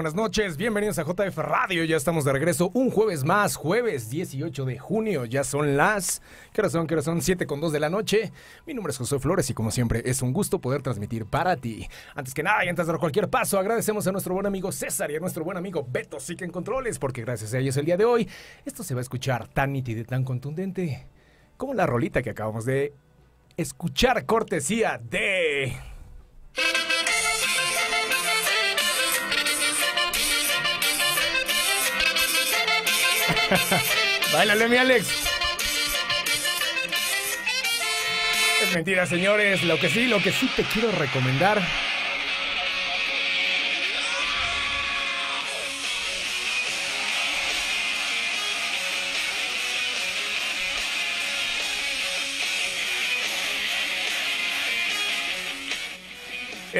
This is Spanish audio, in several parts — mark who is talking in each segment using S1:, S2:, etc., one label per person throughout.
S1: Buenas noches, bienvenidos a JF Radio. Ya estamos de regreso un jueves más, jueves 18 de junio. Ya son las. ¿Qué hora son? ¿Qué hora son? 7 con 2 de la noche. Mi nombre es José Flores y, como siempre, es un gusto poder transmitir para ti. Antes que nada y antes de dar cualquier paso, agradecemos a nuestro buen amigo César y a nuestro buen amigo Beto Sique en Controles, porque gracias a ellos el día de hoy esto se va a escuchar tan nítido y tan contundente como la rolita que acabamos de escuchar, cortesía de. Báilale, mi Alex. Es mentira, señores. Lo que sí, lo que sí te quiero recomendar.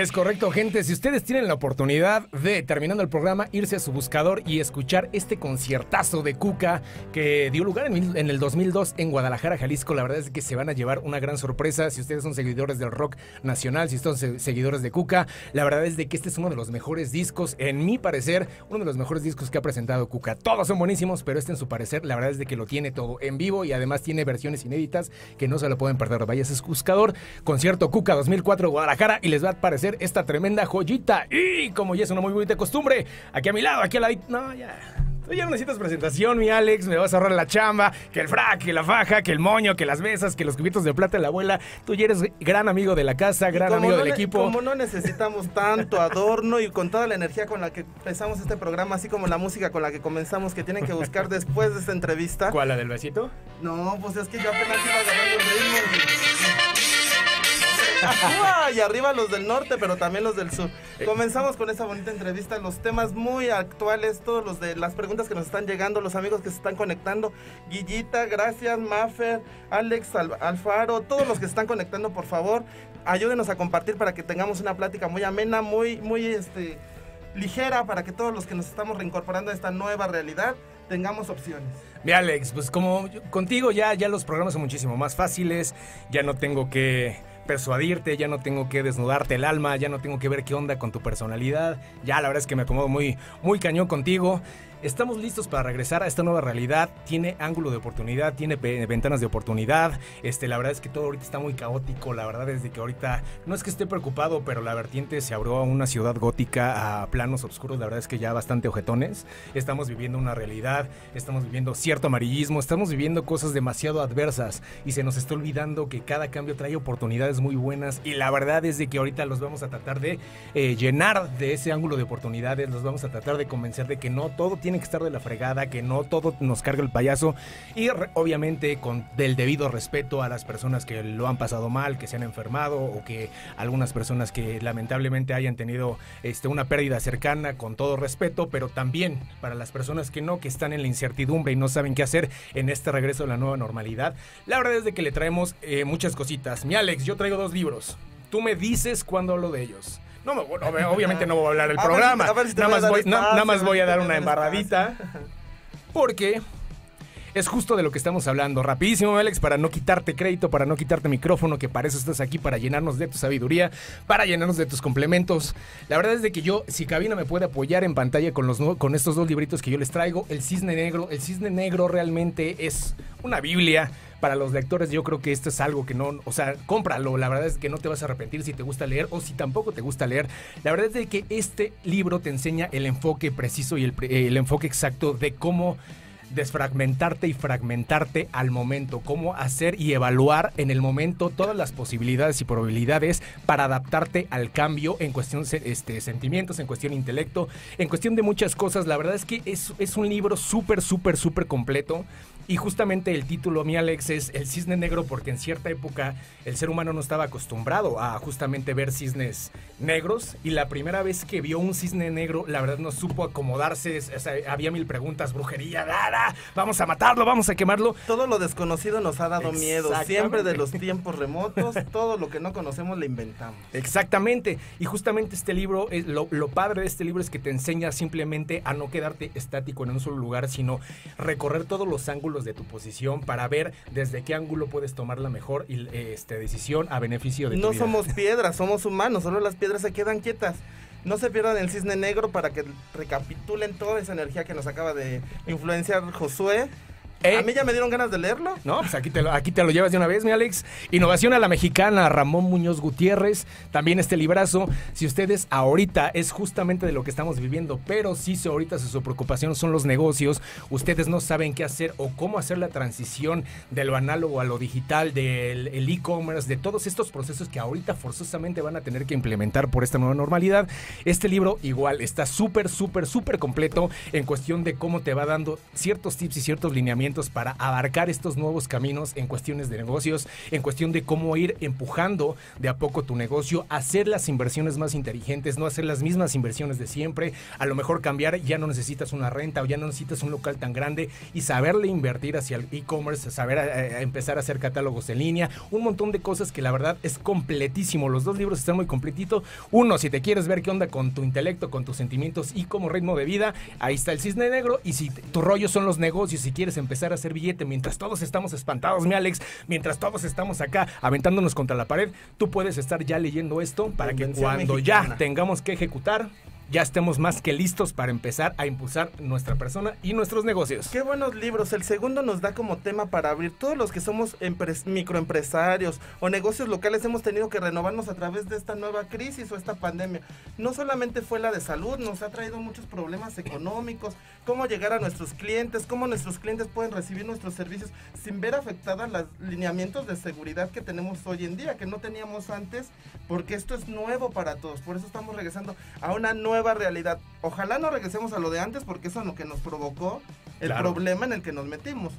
S1: Es correcto, gente. Si ustedes tienen la oportunidad de, terminando el programa, irse a su buscador y escuchar este conciertazo de Cuca que dio lugar en, el 2002 en Guadalajara, Jalisco, la verdad es que se van a llevar una gran sorpresa. Si ustedes son seguidores del rock nacional, si son se- seguidores de Cuca, la verdad es de que este es uno de los mejores discos, en mi parecer, uno de los mejores discos que ha presentado Cuca. Todos son buenísimos, pero este en su parecer, la verdad es de que lo tiene todo en vivo y además tiene versiones inéditas que no se lo pueden perder. Vaya a su buscador, concierto Cuca 2004 Guadalajara y les va a parecer esta tremenda joyita. Y como ya es una muy bonita costumbre, aquí a mi lado, aquí a la... No, ya... Tú ya no necesitas presentación, mi Alex, me vas a ahorrar la chamba, que el frac, que la faja, que el moño, que las mesas, que los cubitos de plata de la abuela. Tú ya eres gran amigo de la casa, gran amigo
S2: no
S1: del equipo.
S2: Como no necesitamos tanto adorno y con toda la energía con la que empezamos este programa, así como la música con la que comenzamos, que tienen que buscar después de esta entrevista.
S1: ¿Cuál, la del besito?
S2: No, pues es que yo apenas iba agarrando el ritmo. Y arriba los del norte, pero también los del sur. Comenzamos con esta bonita entrevista, los temas muy actuales, todos los de las preguntas que nos están llegando, los amigos que se están conectando. Guillita, gracias, Maffer, Alex Al- Alfaro, todos los que se están conectando, por favor, ayúdenos a compartir para que tengamos una plática muy amena, muy, muy este, ligera, para que todos los que nos estamos reincorporando a esta nueva realidad tengamos opciones.
S1: Mi Alex, pues como contigo ya, ya los programas son muchísimo más fáciles, ya no tengo que persuadirte, ya no tengo que desnudarte el alma, ya no tengo que ver qué onda con tu personalidad, ya la verdad es que me acomodo muy, muy cañón contigo. Estamos listos para regresar a esta nueva realidad. Tiene ángulo de oportunidad, tiene ve- ventanas de oportunidad. Este, la verdad es que todo ahorita está muy caótico. La verdad es que ahorita no es que esté preocupado, pero la vertiente se abrió a una ciudad gótica a planos oscuros. La verdad es que ya bastante ojetones. Estamos viviendo una realidad, estamos viviendo cierto amarillismo, estamos viviendo cosas demasiado adversas y se nos está olvidando que cada cambio trae oportunidades muy buenas. Y la verdad es de que ahorita los vamos a tratar de eh, llenar de ese ángulo de oportunidades, los vamos a tratar de convencer de que no todo tiene que estar de la fregada, que no todo nos carga el payaso y obviamente con del debido respeto a las personas que lo han pasado mal, que se han enfermado o que algunas personas que lamentablemente hayan tenido este, una pérdida cercana, con todo respeto, pero también para las personas que no, que están en la incertidumbre y no saben qué hacer en este regreso a la nueva normalidad. La verdad es de que le traemos eh, muchas cositas. Mi Alex, yo traigo dos libros. Tú me dices cuándo hablo de ellos. No, obviamente no voy a hablar del
S2: A ver si-
S1: programa.
S2: a ver si te
S1: nada, más voy, nada más
S2: a
S1: voy dar una embarradita. Porque es justo de lo que estamos hablando. Rapidísimo, Alex, para no quitarte crédito, para no quitarte micrófono, que para eso estás aquí, para llenarnos de tu sabiduría, para llenarnos de tus complementos. La verdad es de que yo, si Cabina me puede apoyar en pantalla con, los, con estos dos libritos que yo les traigo, El Cisne Negro. El Cisne Negro realmente es una Biblia. Para los lectores yo creo que esto es algo que no, o sea, cómpralo, la verdad es que no te vas a arrepentir si te gusta leer o si tampoco te gusta leer. La verdad es que este libro te enseña el enfoque preciso y el, el enfoque exacto de cómo desfragmentarte y fragmentarte al momento, cómo hacer y evaluar en el momento todas las posibilidades y probabilidades para adaptarte al cambio en cuestión se- este, sentimientos, en cuestión intelecto, en cuestión de muchas cosas. La verdad es que es, es un libro súper, súper, súper completo. Y justamente el título, mi Alex, es El cisne negro porque en cierta época el ser humano no estaba acostumbrado a justamente ver cisnes negros y la primera vez que vio un cisne negro, la verdad no supo acomodarse, o sea, había mil preguntas, brujería, nada, vamos a matarlo, vamos a quemarlo.
S2: Todo lo desconocido nos ha dado miedo. Siempre de los tiempos remotos, todo lo que no conocemos le inventamos.
S1: Exactamente. Y justamente este libro, lo, lo padre de este libro es que te enseña simplemente a no quedarte estático en un solo lugar, sino recorrer todos los ángulos de tu posición para ver desde qué ángulo puedes tomar la mejor y, este, decisión a beneficio de tu
S2: No
S1: vida.
S2: somos piedras, somos humanos, solo las piedras se quedan quietas. No se pierdan el Cisne Negro para que recapitulen toda esa energía que nos acaba de influenciar Josué.
S1: Eh.
S2: A mí ya me dieron ganas de leerlo.
S1: No, pues aquí te, lo, aquí te lo llevas de una vez, mi Alex. Innovación a la mexicana, Ramón Muñoz Gutiérrez. También este librazo. Si ustedes ahorita es justamente de lo que estamos viviendo, pero si sí, ahorita su preocupación son los negocios, ustedes no saben qué hacer o cómo hacer la transición de lo análogo a lo digital, del e-commerce, de todos estos procesos que ahorita forzosamente van a tener que implementar por esta nueva normalidad. Este libro igual está súper, súper, súper completo en cuestión de cómo te va dando ciertos tips y ciertos lineamientos para abarcar estos nuevos caminos en cuestiones de negocios, en cuestión de cómo ir empujando de a poco tu negocio, hacer las inversiones más inteligentes, no hacer las mismas inversiones de siempre, a lo mejor cambiar, ya no necesitas una renta o ya no necesitas un local tan grande y saberle invertir hacia el e-commerce, saber eh, a empezar a hacer catálogos en línea, un montón de cosas que la verdad es completísimo. Los dos libros están muy completitos. Uno, si te quieres ver qué onda con tu intelecto, con tus sentimientos y como ritmo de vida, ahí está el cisne negro. Y si tu rollo son los negocios, si quieres empezar a hacer billete. Mientras todos estamos espantados, mi Alex, mientras todos estamos acá aventándonos contra la pared, tú puedes estar ya leyendo esto para que cuando ya tengamos que ejecutar, ya estemos más que listos para empezar a impulsar nuestra persona y nuestros negocios.
S2: Qué buenos libros. El segundo nos da como tema para abrir. Todos los que somos microempresarios o negocios locales hemos tenido que renovarnos a través de esta nueva crisis o esta pandemia. No solamente fue la de salud, nos ha traído muchos problemas económicos, cómo llegar a nuestros clientes, cómo nuestros clientes pueden recibir nuestros servicios sin ver afectadas los lineamientos de seguridad que tenemos hoy en día, que no teníamos antes, porque esto es nuevo para todos. Por eso estamos regresando a una nueva realidad. Ojalá no regresemos a lo de antes porque eso es lo que nos provocó el claro. problema en el que nos metimos.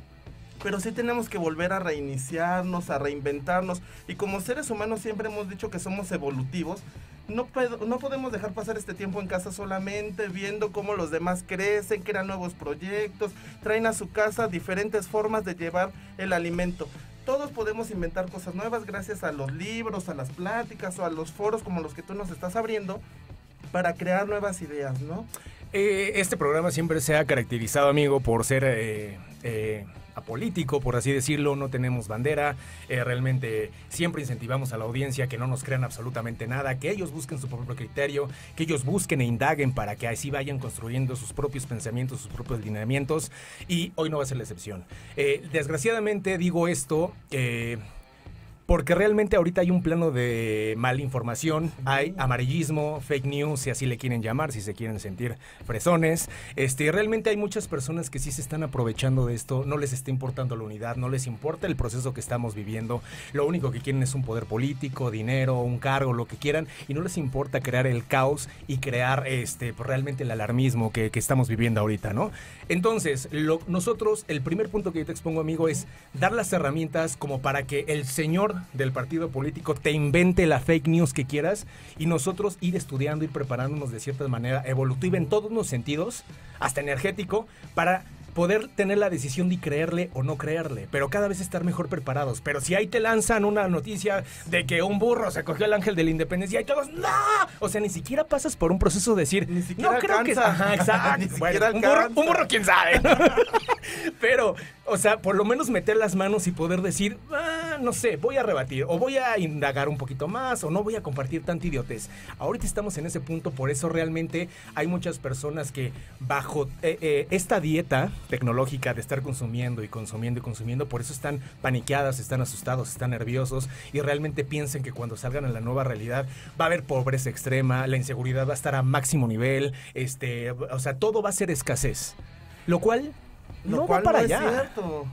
S2: Pero sí tenemos que volver a reiniciarnos, a reinventarnos. Y como seres humanos siempre hemos dicho que somos evolutivos. No, no podemos dejar pasar este tiempo en casa solamente viendo cómo los demás crecen, crean nuevos proyectos, traen a su casa diferentes formas de llevar el alimento todos podemos inventar cosas nuevas gracias a los libros, a las pláticas o a los foros como los que tú nos estás abriendo para crear nuevas ideas, ¿no?
S1: Eh, este programa siempre se ha caracterizado, amigo, por ser eh, eh, apolítico, por así decirlo, no tenemos bandera, eh, realmente siempre incentivamos a la audiencia que no nos crean absolutamente nada, que ellos busquen su propio criterio, que ellos busquen e indaguen para que así vayan construyendo sus propios pensamientos, sus propios lineamientos, y hoy no va a ser la excepción. Eh, desgraciadamente digo esto, porque realmente ahorita hay un plano de malinformación, hay amarillismo, fake news, si así le quieren llamar, si se quieren sentir fresones. Este, realmente hay muchas personas que sí se están aprovechando de esto, no les está importando la unidad, no les importa el proceso que estamos viviendo. Lo único que quieren es un poder político, dinero, un cargo, lo que quieran, y no les importa crear el caos y crear este, pues, realmente el alarmismo que, que, estamos viviendo ahorita, ¿no? Entonces, lo, nosotros, el primer punto que yo te expongo, amigo, es dar las herramientas como para que el señor del partido político te invente la fake news que quieras y nosotros ir estudiando, ir preparándonos de cierta manera evolutiva en todos los sentidos, hasta energético, para poder tener la decisión de creerle o no creerle, pero cada vez estar mejor preparados. Pero si ahí te lanzan una noticia de que un burro se cogió el ángel de la independencia y todos, ¡no! O sea, ni siquiera pasas por un proceso de decir,
S2: ni siquiera
S1: no creo
S2: alcanza.
S1: que... Ajá, exacto.
S2: Ni
S1: bueno, un, burro, un burro, quién sabe. pero, o sea, por lo menos meter las manos y poder decir, ah, no sé, voy a rebatir, o voy a indagar un poquito más, o no voy a compartir tanta idiotez. Ahorita estamos en ese punto, por eso realmente hay muchas personas que bajo eh, eh, esta dieta tecnológica de estar consumiendo y consumiendo y consumiendo, por eso están paniqueadas, están asustados, están nerviosos y realmente piensan que cuando salgan a la nueva realidad va a haber pobreza extrema, la inseguridad va a estar a máximo nivel, este, o sea, todo va a ser escasez. Lo cual
S2: Lo
S1: no
S2: cual
S1: va para
S2: no
S1: allá.
S2: es cierto.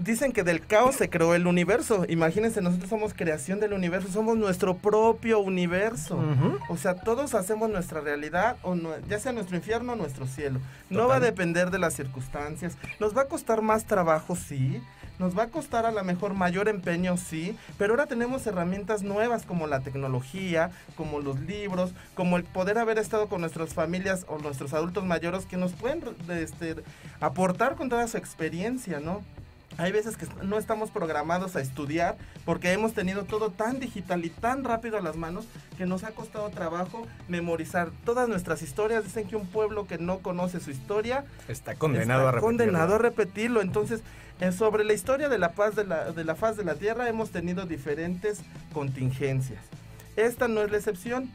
S2: Dicen que del caos se creó el universo. Imagínense, nosotros somos creación del universo, somos nuestro propio universo. O sea, todos hacemos nuestra realidad, o no- ya sea nuestro infierno o nuestro cielo. No va a depender de las circunstancias. Nos va a costar más trabajo, sí. Nos va a costar a lo mejor mayor empeño, sí. Pero ahora tenemos herramientas nuevas como la tecnología, como los libros, como el poder haber estado con nuestras familias o nuestros adultos mayores que nos pueden este, aportar con toda su experiencia, ¿no? Hay veces que no estamos programados a estudiar porque hemos tenido todo tan digital y tan rápido a las manos que nos ha costado trabajo memorizar todas nuestras historias. Dicen que un pueblo que no conoce su historia
S1: Está condenado
S2: está
S1: a repetirlo.
S2: condenado a repetirlo. Entonces, eh, sobre la historia de la paz de la, de la faz de la tierra hemos tenido diferentes contingencias. Esta no es la excepción.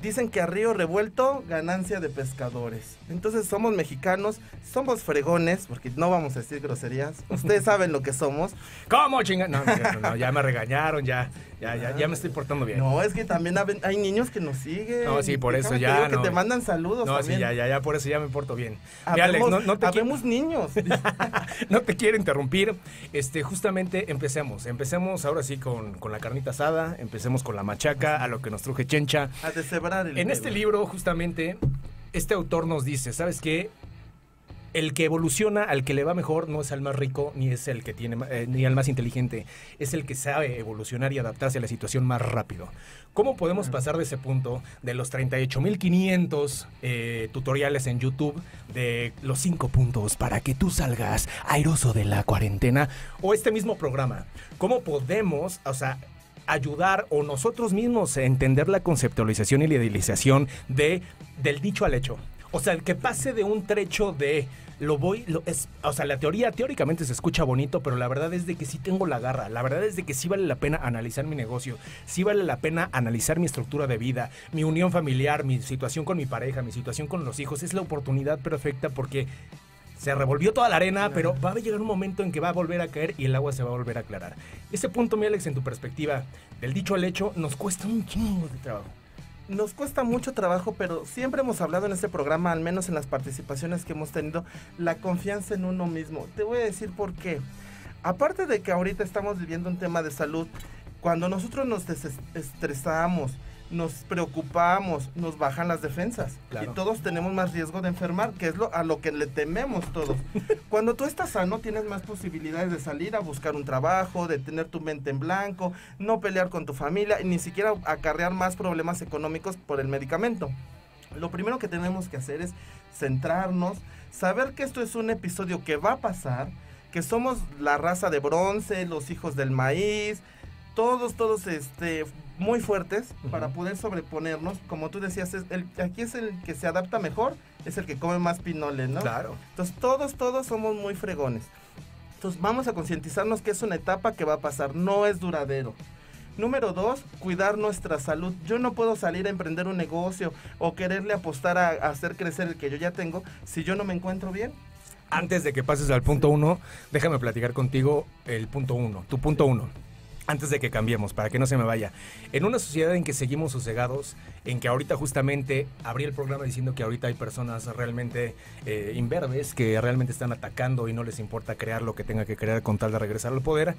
S2: Dicen que a río revuelto, ganancia de pescadores. Entonces somos mexicanos, somos fregones, porque no vamos a decir groserías. Ustedes saben lo que somos.
S1: ¿Cómo chinga? No, no, no, ya me regañaron, ya, ya, ya, ya me estoy portando bien.
S2: No, es que también hay niños que nos siguen.
S1: No, sí, por eso ya,
S2: te digo
S1: no.
S2: Que te mandan saludos
S1: No,
S2: también.
S1: sí, ya, ya, ya, por eso ya me porto bien. Mira, Alex,
S2: Habemos,
S1: no, no te
S2: habemos niños.
S1: no te quiero interrumpir. Este, justamente empecemos. Empecemos ahora sí con, con la carnita asada, empecemos con la machaca, a lo que nos truje Chencha.
S2: a deshebrar el
S1: En este libro, justamente, este autor nos dice, ¿sabes qué? El que evoluciona, al que le va mejor, no es al más rico, ni es el que tiene, eh, ni al más inteligente, es el que sabe evolucionar y adaptarse a la situación más rápido. ¿Cómo podemos pasar de ese punto, de los 38.500 eh, tutoriales en YouTube, de los 5 puntos para que tú salgas airoso de la cuarentena, o este mismo programa? ¿Cómo podemos, o sea, ayudar o nosotros mismos a entender la conceptualización y la idealización de, del dicho al hecho. O sea, que pase de un trecho de lo voy, lo es, o sea, la teoría teóricamente se escucha bonito, pero la verdad es de que sí tengo la garra, la verdad es de que sí vale la pena analizar mi negocio, sí vale la pena analizar mi estructura de vida, mi unión familiar, mi situación con mi pareja, mi situación con los hijos, es la oportunidad perfecta porque se revolvió toda la arena, pero va a llegar un momento en que va a volver a caer y el agua se va a volver a aclarar. Ese punto, mi Alex, en tu perspectiva, del dicho al hecho, nos cuesta un chingo de trabajo.
S2: Nos cuesta mucho trabajo, pero siempre hemos hablado en este programa, al menos en las participaciones que hemos tenido, la confianza en uno mismo. Te voy a decir por qué. Aparte de que ahorita estamos viviendo un tema de salud, cuando nosotros nos desestresamos, nos preocupamos, nos bajan las defensas.
S1: Claro.
S2: Y todos tenemos más riesgo de enfermar, que es lo, a lo que le tememos todos. Cuando tú estás sano, tienes más posibilidades de salir a buscar un trabajo, de tener tu mente en blanco, no pelear con tu familia y ni siquiera acarrear más problemas económicos por el medicamento. Lo primero que tenemos que hacer es centrarnos, saber que esto es un episodio que va a pasar, que somos la raza de bronce, los hijos del maíz, todos, todos este, muy fuertes para poder sobreponernos. Como tú decías, es el, aquí es el que se adapta mejor, es el que come más pinole, ¿no?
S1: Claro.
S2: Entonces todos, todos somos muy fregones. Entonces vamos a concientizarnos que es una etapa que va a pasar, no es duradero. Número dos, cuidar nuestra salud. Yo no puedo salir a emprender un negocio o quererle apostar a, a hacer crecer el que yo ya tengo si yo no me encuentro bien.
S1: Antes de que pases al punto uno, déjame platicar contigo el punto uno, tu punto uno. Antes de que cambiemos, para que no se me vaya. En una sociedad en que seguimos sosegados, en que ahorita justamente abrí el programa diciendo que ahorita hay personas realmente eh, que realmente están atacando y no les importa crear lo que tenga que crear con tal de regresar al poder,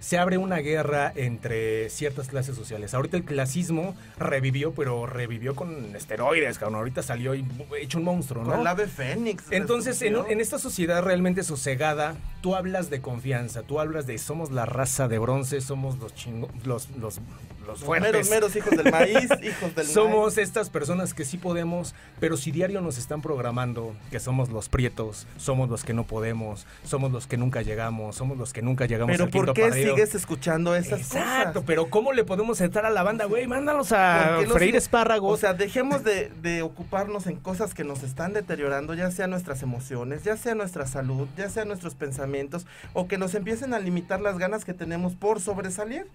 S1: se abre una guerra entre ciertas clases sociales. Ahorita el clasismo revivió, pero revivió con esteroides, cabrón. Ahorita salió y hecho un monstruo, ¿no?
S2: Con el ave fénix.
S1: Entonces, en, esta sociedad realmente sosegada, tú hablas de confianza, tú hablas de somos la raza de bronce, somos los chingo, los, los, los
S2: meros, meros hijos del maíz, hijos del
S1: Somos
S2: maíz.
S1: estas personas que sí podemos, pero si diario nos están programando que somos los prietos, somos los que no podemos, somos los que nunca llegamos, somos los que nunca llegamos
S2: Pero
S1: al
S2: ¿por
S1: quinto
S2: qué
S1: partido.
S2: sigues escuchando esas
S1: Exacto,
S2: cosas?
S1: pero ¿cómo le podemos entrar a la banda, güey? Mándalos a
S2: ¿Por qué los
S1: freír espárragos.
S2: O sea, dejemos de, de ocuparnos en cosas que nos están deteriorando, ya sea nuestras emociones, ya sea nuestra salud, ya sea nuestros pensamientos, o que nos empiecen a limitar las ganas que tenemos por sobresalir.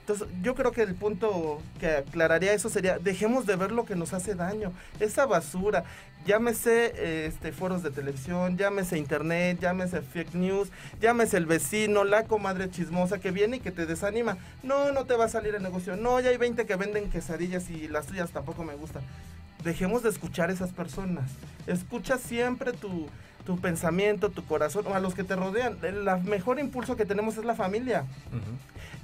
S2: Entonces, yo creo que el punto que aclararía eso sería, dejemos de ver lo que nos hace daño, esa basura, llámese este, foros de televisión, llámese internet, llámese fake news, llámese el vecino, la comadre chismosa que viene y que te desanima. No, no te va a salir el negocio. No, ya hay 20 que venden quesadillas y las tuyas tampoco me gustan. Dejemos de escuchar a esas personas. Escucha siempre tu, tu pensamiento, tu corazón, o a los que te rodean. El la mejor impulso que tenemos es la familia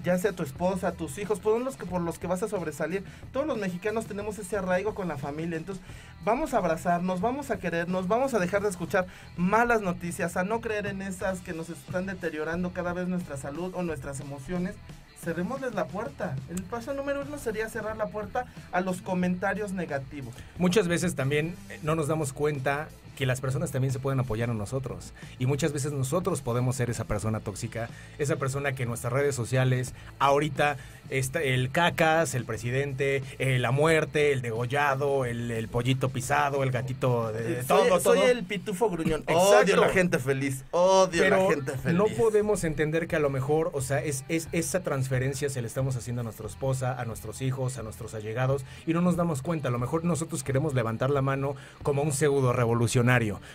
S2: ya sea tu esposa, tus hijos, por los que, por los que vas a sobresalir. Todos los mexicanos tenemos ese arraigo con la familia, entonces vamos a abrazarnos, vamos a querernos, vamos a dejar de escuchar malas noticias, a no creer en esas que nos están deteriorando cada vez nuestra salud o nuestras emociones. Cerrémosles la puerta. El paso número uno sería cerrar la puerta a los comentarios negativos.
S1: Muchas veces también eh, no nos damos cuenta que las personas también se pueden apoyar a nosotros. Y muchas veces nosotros podemos ser esa persona tóxica, esa persona que en nuestras redes sociales, ahorita está el cacas, el presidente, eh, la muerte, el degollado, el, pollito pisado, el gatito de,
S2: soy,
S1: todo,
S2: soy el pitufo gruñón. Odio a la gente feliz. Odio a la gente feliz.
S1: No podemos entender que a lo mejor, o sea, es, es esa transferencia se le estamos haciendo a nuestra esposa, a nuestros hijos, a nuestros allegados, y no nos damos cuenta. A lo mejor nosotros queremos levantar la mano como un pseudo revolucionario,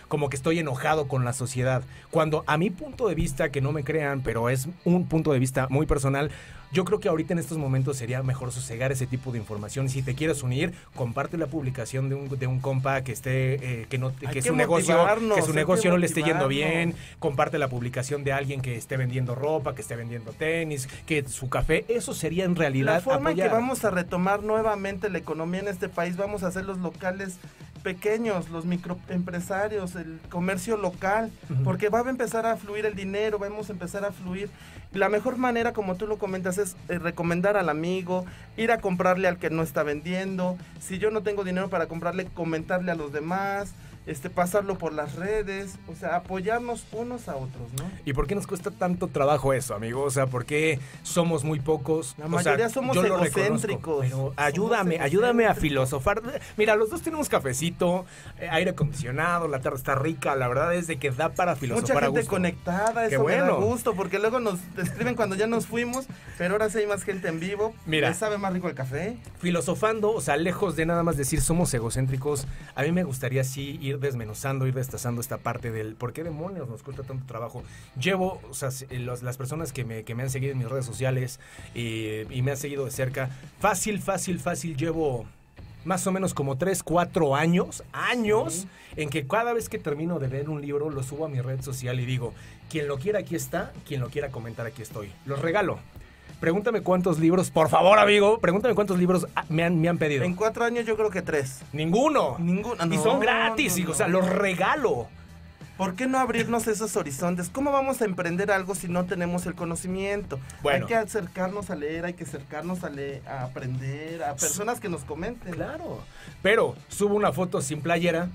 S1: como que estoy enojado con la sociedad. Cuando a mi punto de vista, que no me crean, pero es un punto de vista muy personal, yo creo que ahorita en estos momentos sería mejor sosegar ese tipo de información. Si te quieres unir, comparte la publicación de un, de un compa que esté, eh, que no, que, su negocio, que su negocio no le esté yendo bien. Comparte la publicación de alguien que esté vendiendo ropa, que esté vendiendo tenis, que su café. Eso sería en realidad.
S2: La forma en que vamos a retomar nuevamente la economía en este país, vamos a hacer los locales pequeños, los microempresarios, el comercio local, porque va a empezar a fluir el dinero, vamos a empezar a fluir. La mejor manera, como tú lo comentas, es eh, recomendar al amigo, ir a comprarle al que no está vendiendo. Si yo no tengo dinero para comprarle, comentarle a los demás este, pasarlo por las redes, o sea, apoyarnos unos a otros, ¿no?
S1: ¿Y por qué nos cuesta tanto trabajo eso, amigo? O sea, ¿por qué somos muy pocos?
S2: La mayoría somos egocéntricos.
S1: Pero ayúdame, ayúdame a filosofar. Mira, los dos tenemos cafecito, eh, aire acondicionado, la tarde está rica, la verdad es de que da para filosofar
S2: Mucha gente
S1: a
S2: conectada, eso
S1: bueno.
S2: me da gusto, porque luego nos escriben cuando ya nos fuimos, pero ahora sí hay más gente en vivo.
S1: Mira.
S2: sabe más rico el café?
S1: Filosofando, o sea, lejos de nada más decir somos egocéntricos, a mí me gustaría sí ir desmenuzando, ir destazando esta parte del por qué demonios nos cuesta tanto trabajo. Llevo, o sea, las personas que me, que me han seguido en mis redes sociales y, me han seguido de cerca, fácil, fácil, fácil, llevo más o menos como 3, 4 años, años, en que cada vez que termino de leer un libro lo subo a mi red social y digo, quien lo quiera aquí está, quien lo quiera comentar aquí estoy. Los regalo. Pregúntame cuántos libros, por favor, amigo, pregúntame cuántos libros me han, me han pedido.
S2: En cuatro años yo creo que tres.
S1: Ninguno.
S2: Ninguno.
S1: y son gratis, o sea, los regalo.
S2: ¿Por qué no abrirnos esos horizontes? ¿Cómo vamos a emprender algo si no tenemos el conocimiento? Hay que acercarnos a leer, hay que acercarnos a, leer, a aprender, a personas que nos comenten.
S1: Claro. Pero subo una foto sin playera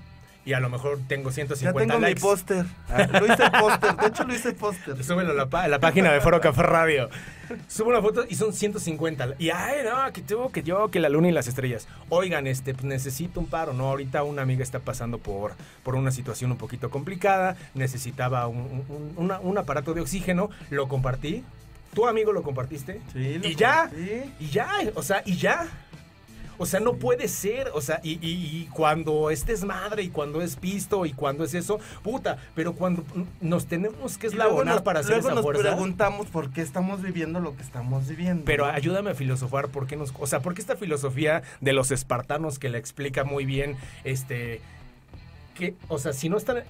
S1: y a lo mejor tengo 150
S2: ya tengo
S1: mi
S2: póster. Ah, lo hice póster. De hecho, lo hice póster.
S1: Súbelo a la, la, página de Foro Café Radio. Subo una foto y son 150. Y ay, no, que tengo que yo, que la luna y las estrellas. Oigan, este, pues, necesito un paro, ¿no? Ahorita una amiga está pasando por, por una situación un poquito complicada. Necesitaba un, aparato de oxígeno. Lo compartí. ¿Tu amigo lo compartiste?
S2: Sí,
S1: y ya. Y ya, o sea, y ya. O sea, no puede ser. O sea, y, cuando estés madre y cuando es pisto y cuando es eso, puta. Pero cuando nos tenemos que eslabonar para hacer
S2: luego
S1: esa
S2: nos preguntamos por qué estamos viviendo lo que estamos viviendo.
S1: Pero ayúdame a filosofar por qué nos. O sea, porque esta filosofía de los espartanos que la explica muy bien, este. Que, o sea, si no están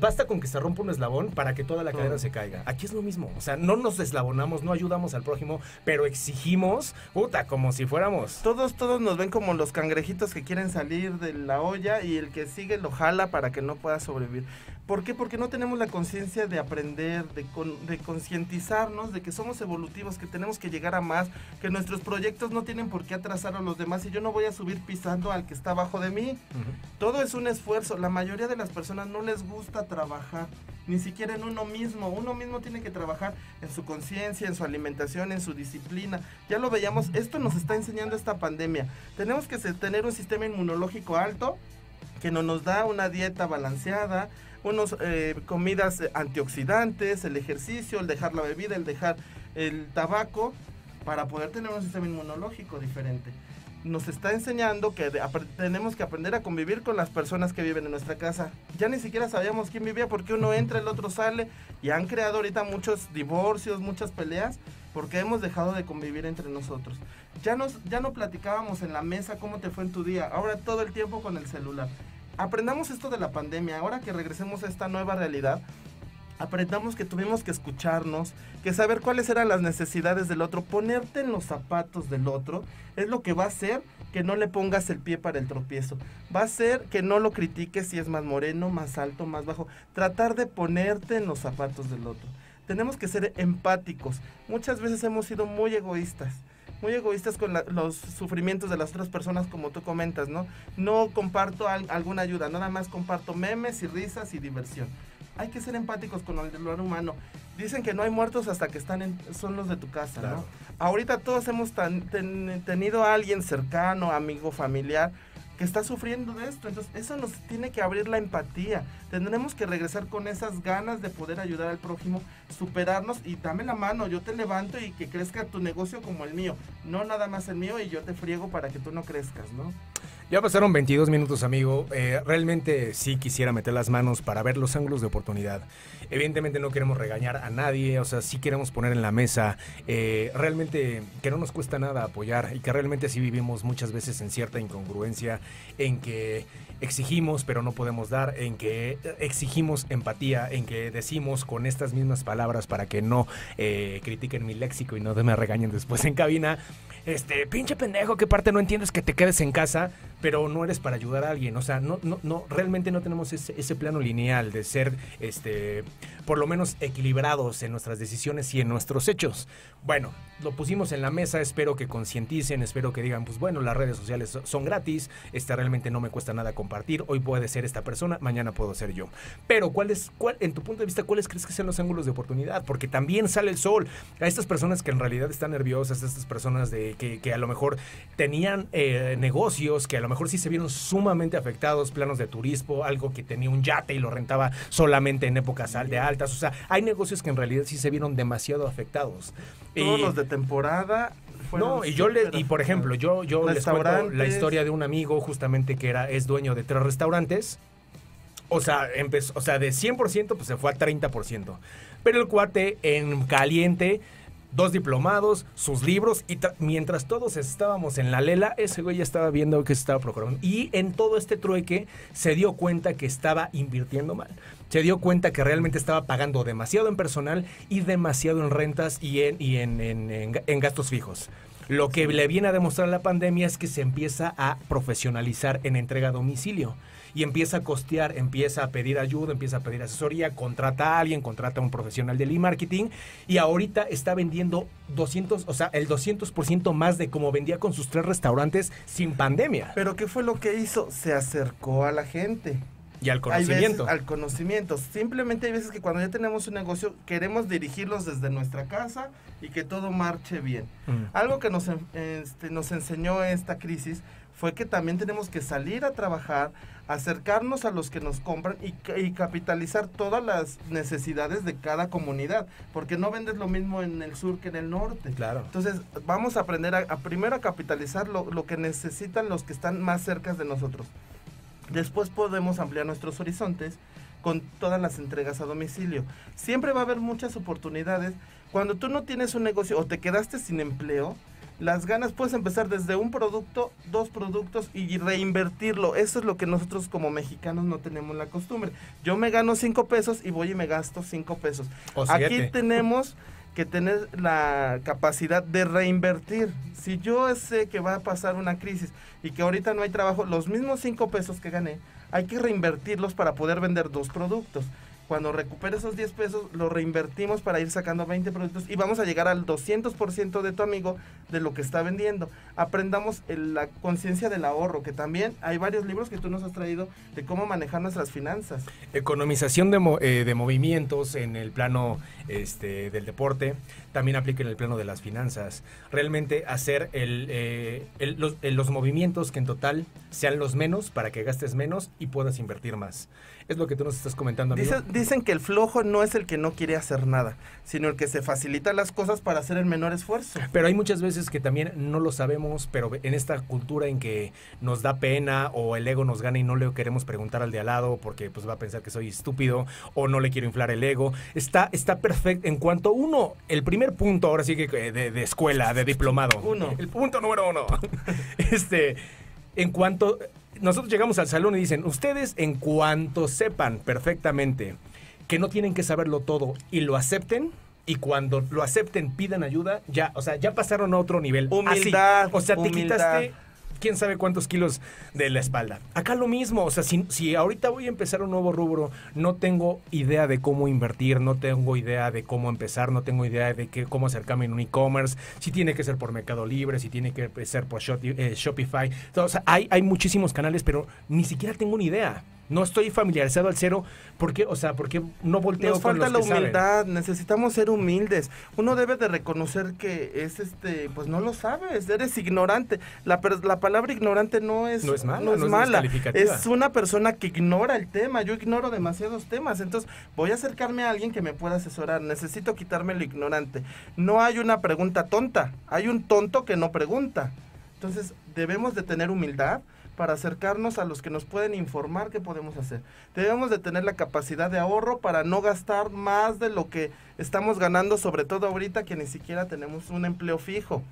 S1: basta con que se rompa un eslabón para que toda la cadena se caiga. Aquí es lo mismo. O sea, no nos eslabonamos, no ayudamos al prójimo, pero exigimos, puta, como si fuéramos.
S2: Todos, todos nos ven como los cangrejitos que quieren salir de la olla y el que sigue lo jala para que no pueda sobrevivir. ¿Por qué? Porque no tenemos la conciencia de aprender, de, de concientizarnos de que somos evolutivos, que tenemos que llegar a más, que nuestros proyectos no tienen por qué atrasar a los demás y yo no voy a subir pisando al que está abajo de mí. Todo es un esfuerzo. La mayoría de las personas no les gusta trabajar, ni siquiera en uno mismo. Uno mismo tiene que trabajar en su conciencia, en su alimentación, en su disciplina. Ya lo veíamos, esto nos está enseñando esta pandemia. Tenemos que tener un sistema inmunológico alto que no nos da una dieta balanceada, unos eh, comidas antioxidantes, el ejercicio, el dejar la bebida, el dejar el tabaco, para poder tener un sistema inmunológico diferente. Nos está enseñando que tenemos que aprender a convivir con las personas que viven en nuestra casa. Ya ni siquiera sabíamos quién vivía porque uno entra, el otro sale y han creado ahorita muchos divorcios, muchas peleas porque hemos dejado de convivir entre nosotros. Ya, nos, ya no platicábamos en la mesa cómo te fue en tu día, ahora todo el tiempo con el celular aprendamos esto de la pandemia, ahora que regresemos a esta nueva realidad, aprendamos que tuvimos que escucharnos, que saber cuáles eran las necesidades del otro, ponerte en los zapatos del otro, es lo que va a hacer que no le pongas el pie para el tropiezo. Va a hacer que no lo critiques si es más moreno, más alto, más bajo. Tratar de ponerte en los zapatos del otro. Tenemos que ser empáticos. Muchas veces hemos sido muy egoístas muy egoístas con los sufrimientos de las otras personas, como tú comentas, ¿no? No comparto alguna ayuda, nada más comparto memes y risas y diversión. Hay que ser empáticos con el dolor humano. Dicen que no hay muertos hasta que están en, son los de tu casa, ¿no? Ahorita todos hemos tenido a alguien cercano, amigo, familiar, está sufriendo de esto. Entonces, eso nos tiene que abrir la empatía. Tendremos que regresar con esas ganas de poder ayudar al prójimo, superarnos y dame la mano, yo te levanto y que crezca tu negocio como el mío. No nada más el mío y yo te friego para que tú no crezcas, ¿no?
S1: Ya pasaron 22 minutos, amigo. Eh, realmente sí quisiera meter las manos para ver los ángulos de oportunidad. Evidentemente no queremos regañar a nadie, o sea, sí queremos poner en la mesa eh, realmente que no nos cuesta nada apoyar y que realmente sí vivimos muchas veces en cierta incongruencia, en que exigimos pero no podemos dar, en que exigimos empatía, en que decimos con estas mismas palabras para que no eh, critiquen mi léxico y no me regañen después en cabina, este, pinche pendejo, ¿qué parte no entiendes que te quedes en casa, pero no eres para ayudar a alguien? O sea, no, no, no, realmente no tenemos ese, ese plano lineal de ser, este, por lo menos equilibrados en nuestras decisiones y en nuestros hechos. Bueno, lo pusimos en la mesa, espero que concienticen, espero que digan, pues bueno, las redes sociales son gratis, este realmente no me cuesta nada compartir, hoy puede ser esta persona, mañana puedo ser yo. Pero, ¿cuál es, cuál, en tu punto de vista, cuáles crees que sean los ángulos de oportunidad? Porque también sale el sol. A estas personas que en realidad están nerviosas, a estas personas de que, a lo mejor tenían eh, negocios, que a lo mejor sí se vieron sumamente afectados, planos de turismo, algo que tenía un yate y lo rentaba solamente en épocas de altas. O sea, hay negocios que en realidad sí se vieron demasiado afectados.
S2: Todos los de temporada
S1: no, y yo le, y por ejemplo, yo, yo les cuento la historia de un amigo justamente que era, es dueño de tres restaurantes. O sea, empezó, o sea, de 100% pues se fue a 30%. Pero el cuate en caliente dos diplomados, sus libros, y mientras todos estábamos en la lela, ese güey ya estaba viendo que se estaba procurando. Y en todo este trueque se dio cuenta que estaba invirtiendo mal. Se dio cuenta que realmente estaba pagando demasiado en personal y demasiado en rentas y en, y en, en gastos fijos. Lo que le viene a demostrar la pandemia es que se empieza a profesionalizar en entrega a domicilio y empieza a costear, empieza a pedir ayuda, empieza a pedir asesoría, contrata a alguien, contrata a un profesional del e-marketing y ahorita está vendiendo 200, o sea, el 200% más de como vendía con sus tres restaurantes sin pandemia.
S2: Pero ¿qué fue lo que hizo? Se acercó a la gente.
S1: Y al conocimiento.
S2: al conocimiento. Simplemente hay veces que cuando ya tenemos un negocio queremos dirigirlos desde nuestra casa y que todo marche bien. Mm. Algo que nos, este, nos enseñó esta crisis fue que también tenemos que salir a trabajar, acercarnos a los que nos compran y, capitalizar todas las necesidades de cada comunidad, porque no vendes lo mismo en el sur que en el norte.
S1: Claro.
S2: Entonces, vamos a aprender a, primero a capitalizar lo, lo, que necesitan los que están más cerca de nosotros. Después podemos ampliar nuestros horizontes con todas las entregas a domicilio. Siempre va a haber muchas oportunidades. Cuando tú no tienes un negocio o te quedaste sin empleo, las ganas puedes empezar desde un producto, dos productos y reinvertirlo. Eso es lo que nosotros como mexicanos no tenemos la costumbre. Yo me gano cinco pesos y voy y me gasto cinco pesos. Aquí tenemos que tener la capacidad de reinvertir. Si yo sé que va a pasar una crisis y que ahorita no hay trabajo, los mismos cinco pesos que gané, hay que reinvertirlos para poder vender dos productos cuando recupere esos 10 pesos, lo reinvertimos para ir sacando 20 productos y vamos a llegar al 200% de tu amigo de lo que está vendiendo. Aprendamos la conciencia del ahorro, que también hay varios libros que tú nos has traído de cómo manejar nuestras finanzas.
S1: Economización de, eh, de movimientos en el plano este, del deporte, también aplica en el plano de las finanzas. Realmente hacer el, eh, los, los movimientos que en total sean los menos para que gastes menos y puedas invertir más. Es lo que tú nos estás comentando.
S2: dicen que el flojo no es el que no quiere hacer nada, sino el que se facilita las cosas para hacer el menor esfuerzo.
S1: Pero hay muchas veces que también no lo sabemos, pero en esta cultura en que nos da pena o el ego nos gana y no le queremos preguntar al de al lado porque pues va a pensar que soy estúpido o no le quiero inflar el ego. Está, está perfecto. En cuanto uno, el primer punto ahora sí que eh, de, de escuela, de diplomado.
S2: Uno.
S1: El punto número uno. este, en cuanto nosotros llegamos al salón y dicen, ustedes en cuanto sepan perfectamente que no tienen que saberlo todo y lo acepten, y cuando lo acepten pidan ayuda, ya, o sea, ya pasaron a otro nivel.
S2: Humildad.
S1: O sea, te quitaste quién sabe cuántos kilos de la espalda. Acá lo mismo, o sea, si, si ahorita voy a empezar un nuevo rubro, no tengo idea de cómo invertir, no tengo idea de cómo empezar, no tengo idea de qué, cómo acercarme en un e-commerce, si tiene que ser por Mercado Libre, si tiene que ser por eh, Shopify. Sea, hay, hay muchísimos canales, pero ni siquiera tengo una idea no estoy familiarizado al cero porque, o sea, porque no volteo
S2: Nos falta
S1: la
S2: humildad, necesitamos ser humildes. Uno debe de reconocer que es este, pues no lo sabes, eres ignorante. La, la palabra ignorante no es
S1: no es mala, no es, mala.
S2: es una persona que ignora el tema. Yo ignoro demasiados temas, entonces voy a acercarme a alguien que me pueda asesorar. Necesito quitarme lo ignorante. No hay una pregunta tonta, hay un tonto que no pregunta. Entonces, debemos de tener humildad para acercarnos a los que nos pueden informar qué podemos hacer. Debemos de tener la capacidad de ahorro para no gastar más de lo que estamos ganando, sobre todo ahorita que ni siquiera tenemos un empleo fijo.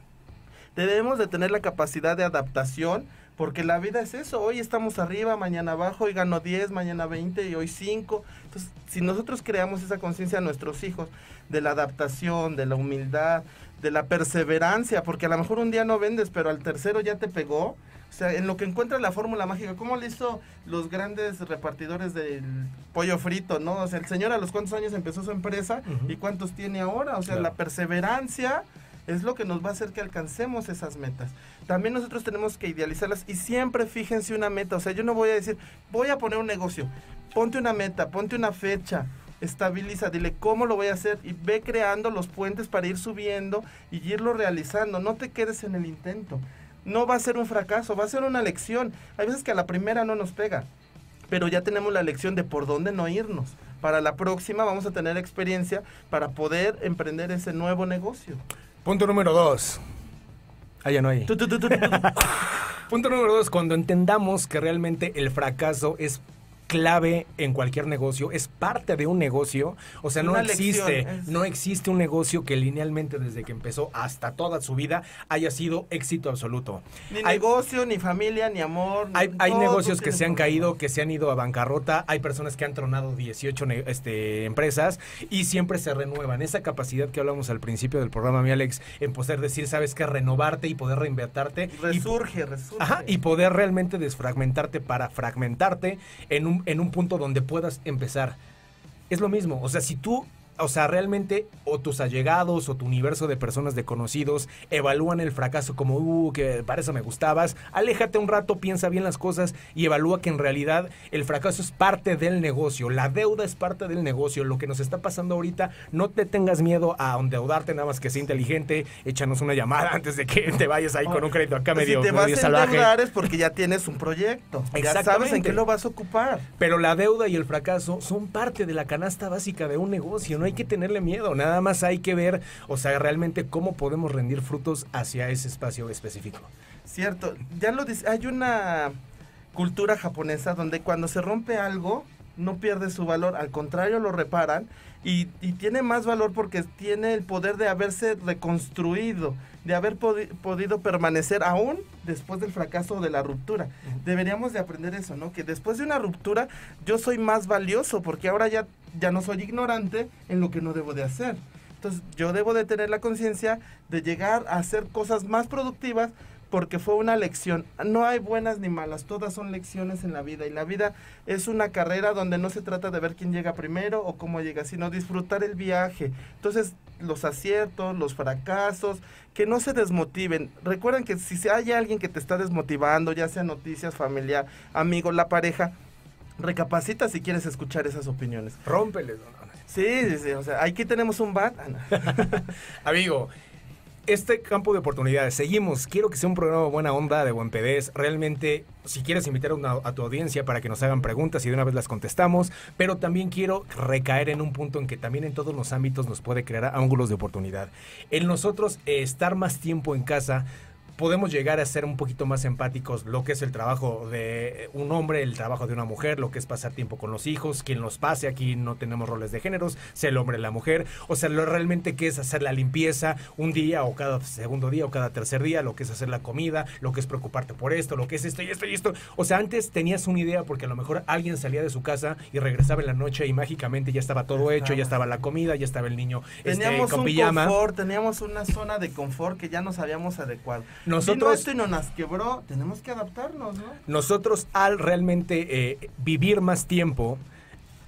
S2: Debemos de tener la capacidad de adaptación, porque la vida es eso, hoy estamos arriba, mañana abajo, hoy gano 10, mañana 20 y hoy 5. Entonces, si nosotros creamos esa conciencia a nuestros hijos de la adaptación, de la humildad, de la perseverancia, porque a lo mejor un día no vendes, pero al tercero ya te pegó, o sea, en lo que encuentra la fórmula mágica, ¿cómo le hizo los grandes repartidores del pollo frito, no? O sea, el señor a los cuántos años empezó su empresa y cuántos tiene ahora. O sea, la perseverancia es lo que nos va a hacer que alcancemos esas metas. También nosotros tenemos que idealizarlas y siempre fíjense una meta. O sea, yo no voy a decir, voy a poner un negocio. Ponte una meta, ponte una fecha, estabiliza, dile cómo lo voy a hacer y ve creando los puentes para ir subiendo y irlo realizando. No te quedes en el intento no va a ser un fracaso, va a ser una lección. Hay veces que a la primera no nos pega, pero ya tenemos la lección de por dónde no irnos. Para la próxima vamos a tener experiencia para poder emprender ese nuevo negocio.
S1: Punto número dos. Ah, ya no hay. Punto número dos, cuando entendamos que realmente el fracaso es clave en cualquier negocio, es parte de un negocio, o sea, no existe, no existe un negocio que linealmente desde que empezó hasta toda su vida haya sido éxito absoluto.
S2: Ni negocio, ni familia, ni amor.
S1: hay, hay negocios que se han caído, que se han ido a bancarrota, hay personas que han tronado 18 este, empresas y siempre se renuevan. Esa capacidad que hablamos al principio del programa, mi Alex, en poder decir, sabes que renovarte y poder reinvertarte.
S2: Resurge, resurge.
S1: Ajá, y poder realmente desfragmentarte para fragmentarte en un en un punto donde puedas empezar. Es lo mismo, o sea, si tú o sea, realmente o tus allegados o tu universo de personas de conocidos evalúan el fracaso como, uh, que para eso me gustabas, aléjate un rato, piensa bien las cosas y evalúa que en realidad el fracaso es parte del negocio, la deuda es parte del negocio, lo que nos está pasando ahorita, no te tengas miedo a endeudarte, nada más que sea inteligente, échanos una llamada antes de que te vayas ahí con un crédito acá medio,
S2: si te vas a endeudar es porque ya tienes un proyecto, ya sabes en qué lo vas a ocupar.
S1: Pero la deuda y el fracaso son parte de la canasta básica de un negocio, no hay que tenerle miedo, nada más hay que ver, o sea, realmente cómo podemos rendir frutos hacia ese espacio específico.
S2: Cierto, ya lo dice, hay una cultura japonesa donde cuando se rompe algo no pierde su valor, al contrario lo reparan y, tiene más valor porque tiene el poder de haberse reconstruido, de haber podido permanecer aún después del fracaso de la ruptura. Deberíamos de aprender eso, ¿no? Que después de una ruptura yo soy más valioso porque ahora ya, ya no soy ignorante en lo que no debo de hacer. Entonces yo debo de tener la conciencia de llegar a hacer cosas más productivas porque fue una lección. No hay buenas ni malas, todas son lecciones en la vida y la vida es una carrera donde no se trata de ver quién llega primero o cómo llega, sino disfrutar el viaje. Entonces, los aciertos, los fracasos, que no se desmotiven. Recuerden que si hay alguien que te está desmotivando, ya sea noticias, familiar, amigo, la pareja, recapacita si quieres escuchar esas opiniones.
S1: Rómpeles.
S2: Sí, sí, sí, o sea, aquí tenemos un bat.
S1: Amigo, este campo de oportunidades. Seguimos. Quiero que sea un programa buena onda, de buen pedés. Realmente, si quieres invitar a, tu audiencia para que nos hagan preguntas y de una vez las contestamos, pero también quiero recaer en un punto en que también en todos los ámbitos nos puede crear ángulos de oportunidad. En nosotros, eh, estar más tiempo en casa podemos llegar a ser un poquito más empáticos lo que es el trabajo de un hombre, el trabajo de una mujer, lo que es pasar tiempo con los hijos, quien los pase, aquí no tenemos roles de géneros, sea el hombre o la mujer, o sea, lo realmente que es hacer la limpieza un día o cada segundo día o cada tercer día, lo que es hacer la comida, lo que es preocuparte por esto, lo que es esto y esto y esto. O sea, antes tenías una idea porque a lo mejor alguien salía de su casa y regresaba en la noche y mágicamente ya estaba todo hecho, ya estaba la comida, ya estaba el niño
S2: este, teníamos un Confort, teníamos una zona de confort que ya nos habíamos adecuado nosotros esto y no nos quebró, tenemos que adaptarnos, ¿no?
S1: Nosotros al realmente eh, vivir más tiempo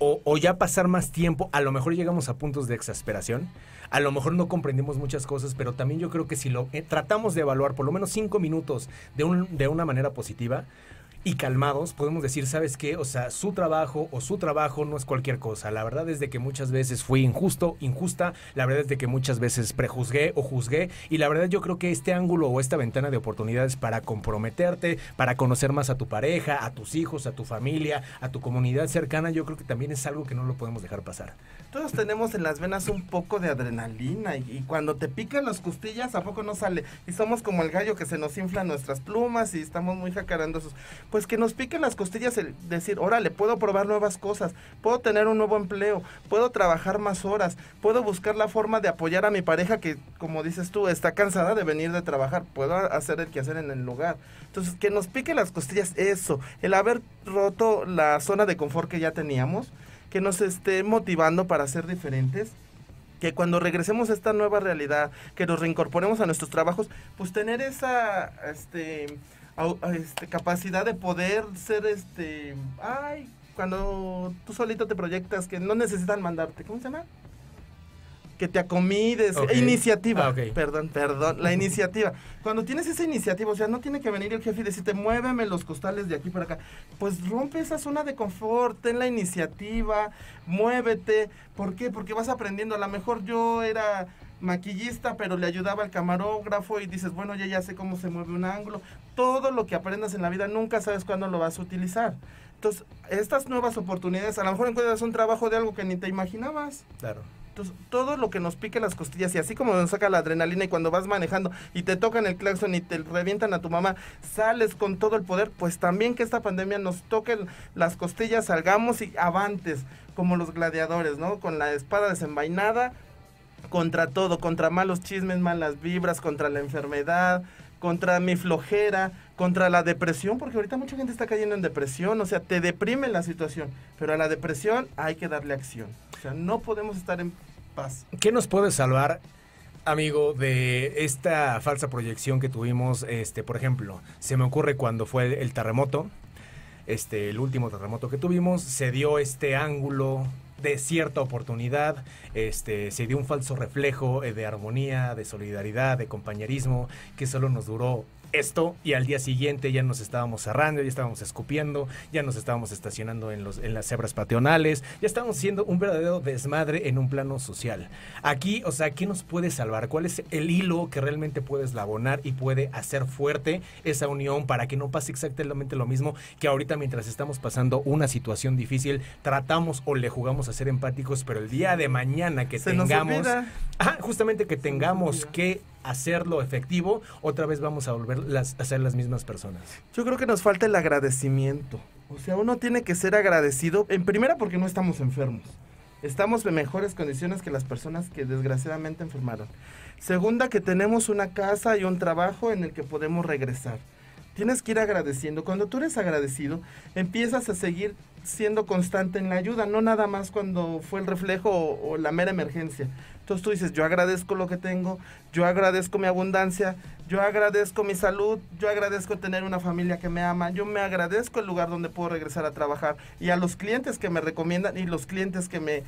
S1: o, ya pasar más tiempo, a lo mejor llegamos a puntos de exasperación, a lo mejor no comprendemos muchas cosas, pero también yo creo que si lo eh, tratamos de evaluar por lo menos cinco minutos de, un, de una manera positiva, y calmados, podemos decir, ¿sabes qué? O sea, su trabajo o su trabajo no es cualquier cosa. La verdad es de que muchas veces fui injusto, injusta. La verdad es de que muchas veces prejuzgué o juzgué. Y la verdad yo creo que este ángulo o esta ventana de oportunidades para comprometerte, para conocer más a tu pareja, a tus hijos, a tu familia, a tu comunidad cercana, yo creo que también es algo que no lo podemos dejar pasar.
S2: Todos tenemos en las venas un poco de adrenalina y, cuando te pican las costillas, ¿a poco no sale? Y somos como el gallo que se nos infla nuestras plumas y estamos muy jacarandosos pues que nos piquen las costillas el decir, órale, puedo probar nuevas cosas, puedo tener un nuevo empleo, puedo trabajar más horas, puedo buscar la forma de apoyar a mi pareja que, como dices tú, está cansada de venir de trabajar, puedo hacer el quehacer en el lugar. Entonces, que nos pique las costillas, eso, el haber roto la zona de confort que ya teníamos, que nos esté motivando para ser diferentes que cuando regresemos a esta nueva realidad, que nos reincorporemos a nuestros trabajos, pues tener esa este este, capacidad de poder ser este ay cuando tú solito te proyectas que no necesitan mandarte cómo se llama que te acomides iniciativa. Ah, perdón perdón la iniciativa. Cuando tienes esa iniciativa o sea no tiene que venir el jefe y decirte muéveme los costales de aquí para acá pues rompe esa zona de confort ten la iniciativa muévete. ¿por qué? porque vas aprendiendo. A lo mejor yo era maquillista, pero le ayudaba al camarógrafo y dices, bueno, ya ya sé cómo se mueve un ángulo. Todo lo que aprendas en la vida nunca sabes cuándo lo vas a utilizar. Entonces, estas nuevas oportunidades, a lo mejor encuentras un trabajo de algo que ni te imaginabas.
S1: Claro.
S2: Entonces, todo lo que nos pique las costillas y así como nos saca la adrenalina y cuando vas manejando y te tocan el claxon y te revientan a tu mamá, sales con todo el poder, pues también que esta pandemia nos toque las costillas, salgamos y avantes, como los gladiadores, ¿no? Con la espada desenvainada, contra todo, contra malos chismes, malas vibras, contra la enfermedad, contra mi flojera, contra la depresión, porque ahorita mucha gente está cayendo en depresión, o sea, te deprime la situación, pero a la depresión hay que darle acción. O sea, no podemos estar en paz.
S1: ¿Qué nos puede salvar, amigo, de esta falsa proyección que tuvimos? Este, por ejemplo, se me ocurre cuando fue el terremoto, este, el último terremoto que tuvimos, se dio este ángulo de cierta oportunidad, este, se dio un falso reflejo eh, de armonía, de solidaridad, de compañerismo, que solo nos duró esto y al día siguiente ya nos estábamos cerrando, ya estábamos escupiendo, ya nos estábamos estacionando en, los, en las cebras pateonales, ya estábamos siendo un verdadero desmadre en un plano social. Aquí, o sea, ¿qué nos puede salvar? ¿Cuál es el hilo que realmente puede eslabonar y puede hacer fuerte esa unión para que no pase exactamente lo mismo que ahorita mientras estamos pasando una situación difícil, tratamos o le jugamos a ser empáticos, pero el día de mañana que tengamos... justamente que tengamos que hacerlo efectivo, otra vez vamos a volver a ser las mismas personas.
S2: Yo creo que nos falta el agradecimiento. O sea, uno tiene que ser agradecido, en primera porque no estamos enfermos. Estamos en mejores condiciones que las personas que desgraciadamente enfermaron. Segunda, que tenemos una casa y un trabajo en el que podemos regresar. Tienes que ir agradeciendo. Cuando tú eres agradecido, empiezas a seguir siendo constante en la ayuda, no nada más cuando fue el reflejo o, la mera emergencia. Entonces tú dices, yo agradezco lo que tengo, yo agradezco mi abundancia, yo agradezco mi salud, yo agradezco tener una familia que me ama, yo me agradezco el lugar donde puedo regresar a trabajar y a los clientes que me recomiendan y los clientes que me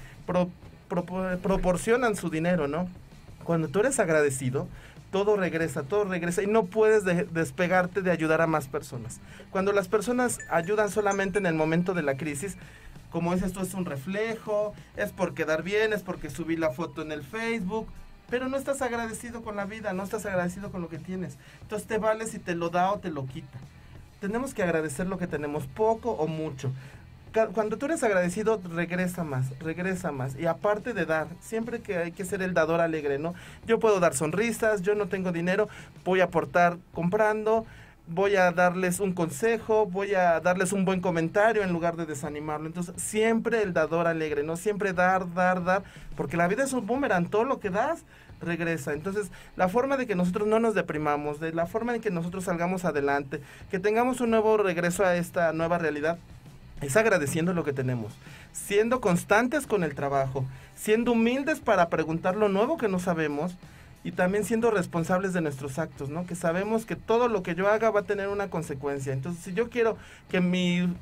S2: proporcionan su dinero, ¿no? Cuando tú eres agradecido, todo regresa, todo regresa y no puedes despegarte de ayudar a más personas. Cuando las personas ayudan solamente en el momento de la crisis, como dices tú, es un reflejo, es por quedar bien, es porque subí la foto en el Facebook, pero no estás agradecido con la vida, no estás agradecido con lo que tienes. Entonces te vale si te lo da o te lo quita. Tenemos que agradecer lo que tenemos, poco o mucho cuando tú eres agradecido, regresa más, regresa más. Y aparte de dar, siempre que hay que ser el dador alegre, ¿no? Yo puedo dar sonrisas, yo no tengo dinero, voy a aportar comprando, voy a darles un consejo, voy a darles un buen comentario en lugar de desanimarlo. Entonces, siempre el dador alegre, ¿no? Siempre dar, dar, dar, porque la vida es un boomerang, todo lo que das regresa. Entonces, la forma de que nosotros no nos deprimamos, de la forma en que nosotros salgamos adelante, que tengamos un nuevo regreso a esta nueva realidad, es agradeciendo lo que tenemos, siendo constantes con el trabajo, siendo humildes para preguntar lo nuevo que no sabemos y también siendo responsables de nuestros actos, ¿no? Que sabemos que todo lo que yo haga va a tener una consecuencia. Entonces, si yo quiero que mi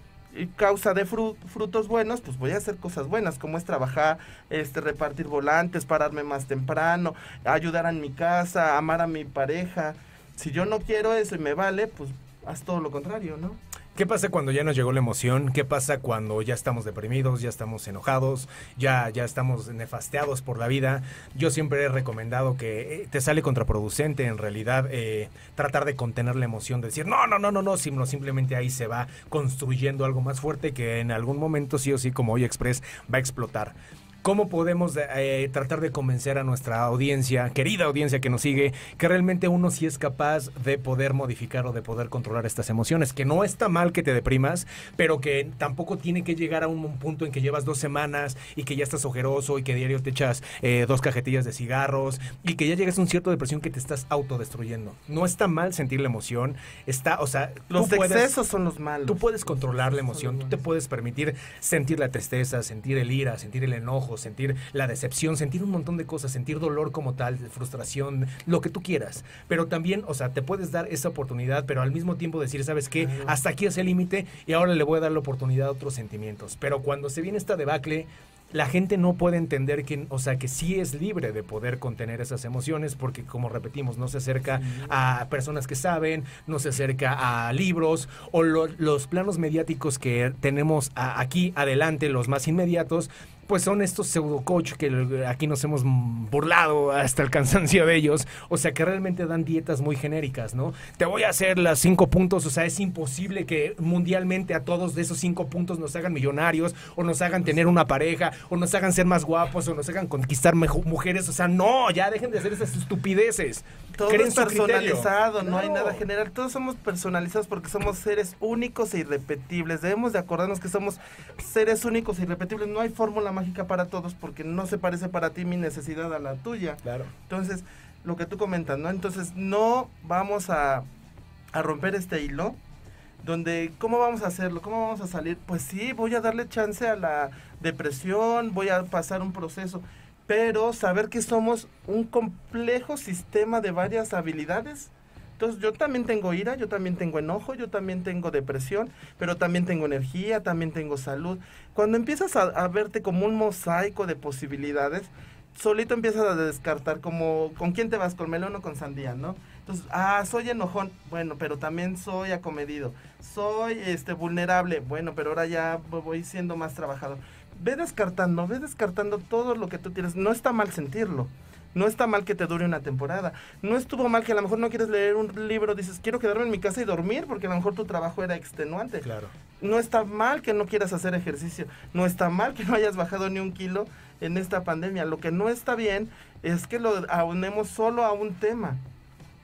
S2: causa de frutos buenos, pues voy a hacer cosas buenas, como es trabajar, este, repartir volantes, pararme más temprano, ayudar en mi casa, amar a mi pareja. Si yo no quiero eso y me vale, pues haz todo lo contrario, ¿no?
S1: ¿Qué pasa cuando ya nos llegó la emoción? ¿Qué pasa cuando ya estamos deprimidos, ya estamos enojados, ya, ya estamos nefasteados por la vida? Yo siempre he recomendado que eh, te sale contraproducente en realidad eh, tratar de contener la emoción, de decir, no, no, no, no, no, sino simplemente ahí se va construyendo algo más fuerte que en algún momento sí o sí, como hoy Express, va a explotar. ¿Cómo podemos eh, tratar de convencer a nuestra audiencia, querida audiencia que nos sigue, que realmente uno sí es capaz de poder modificar o de poder controlar estas emociones? Que no está mal que te deprimas, pero que tampoco tiene que llegar a un, punto en que llevas dos semanas y que ya estás ojeroso y que diario te echas eh, dos cajetillas de cigarros y que ya llegas a un cierto depresión que te estás autodestruyendo. No está mal sentir la emoción, está, o sea,
S2: los excesos son los malos.
S1: Tú puedes controlar la emoción, tú te puedes permitir sentir la tristeza, sentir el ira, sentir el enojo sentir la decepción, sentir un montón de cosas, sentir dolor como tal, frustración, lo que tú quieras. Pero también, o sea, te puedes dar esa oportunidad, pero al mismo tiempo decir, ¿sabes qué? Hasta aquí es el límite y ahora le voy a dar la oportunidad a otros sentimientos. Pero cuando se viene esta debacle, la gente no puede entender que, o sea, que sí es libre de poder contener esas emociones porque, como repetimos, no se acerca a personas que saben, no se acerca a libros o los planos mediáticos que tenemos aquí adelante, los más inmediatos, pues son estos pseudo coach que aquí nos hemos burlado hasta el cansancio de ellos, o sea que realmente dan dietas muy genéricas, ¿no? Te voy a hacer las cinco puntos, o sea, es imposible que mundialmente a todos de esos cinco puntos nos hagan millonarios, o nos hagan tener una pareja, o nos hagan ser más guapos, o nos hagan conquistar mujeres, o sea, no, ya dejen de hacer esas estupideces.
S2: Todo es personalizado, no hay nada general, todos somos personalizados porque somos seres únicos e irrepetibles, debemos de acordarnos que somos seres únicos e irrepetibles, no hay fórmula mágica para todos porque no se parece para ti mi necesidad a la tuya.
S1: Claro.
S2: Entonces, lo que tú comentas, ¿no? Entonces, no vamos a, a romper este hilo donde cómo vamos a hacerlo, cómo vamos a salir, pues sí, voy a darle chance a la depresión, voy a pasar un proceso, pero saber que somos un complejo sistema de varias habilidades entonces yo también tengo ira, yo también tengo enojo, yo también tengo depresión, pero también tengo energía, también tengo salud. Cuando empiezas a, verte como un mosaico de posibilidades, solito empiezas a descartar como con quién te vas, con melón o con sandía, ¿no? Entonces, ah, soy enojón, bueno, pero también soy acomedido. Soy este vulnerable, bueno, pero ahora ya voy siendo más trabajador. Ve descartando, ve descartando todo lo que tú tienes. No está mal sentirlo. No está mal que te dure una temporada. No estuvo mal que a lo mejor no quieres leer un libro, dices, quiero quedarme en mi casa y dormir porque a lo mejor tu trabajo era extenuante.
S1: Claro.
S2: No está mal que no quieras hacer ejercicio. No está mal que no hayas bajado ni un kilo en esta pandemia. Lo que no está bien es que lo aunemos solo a un tema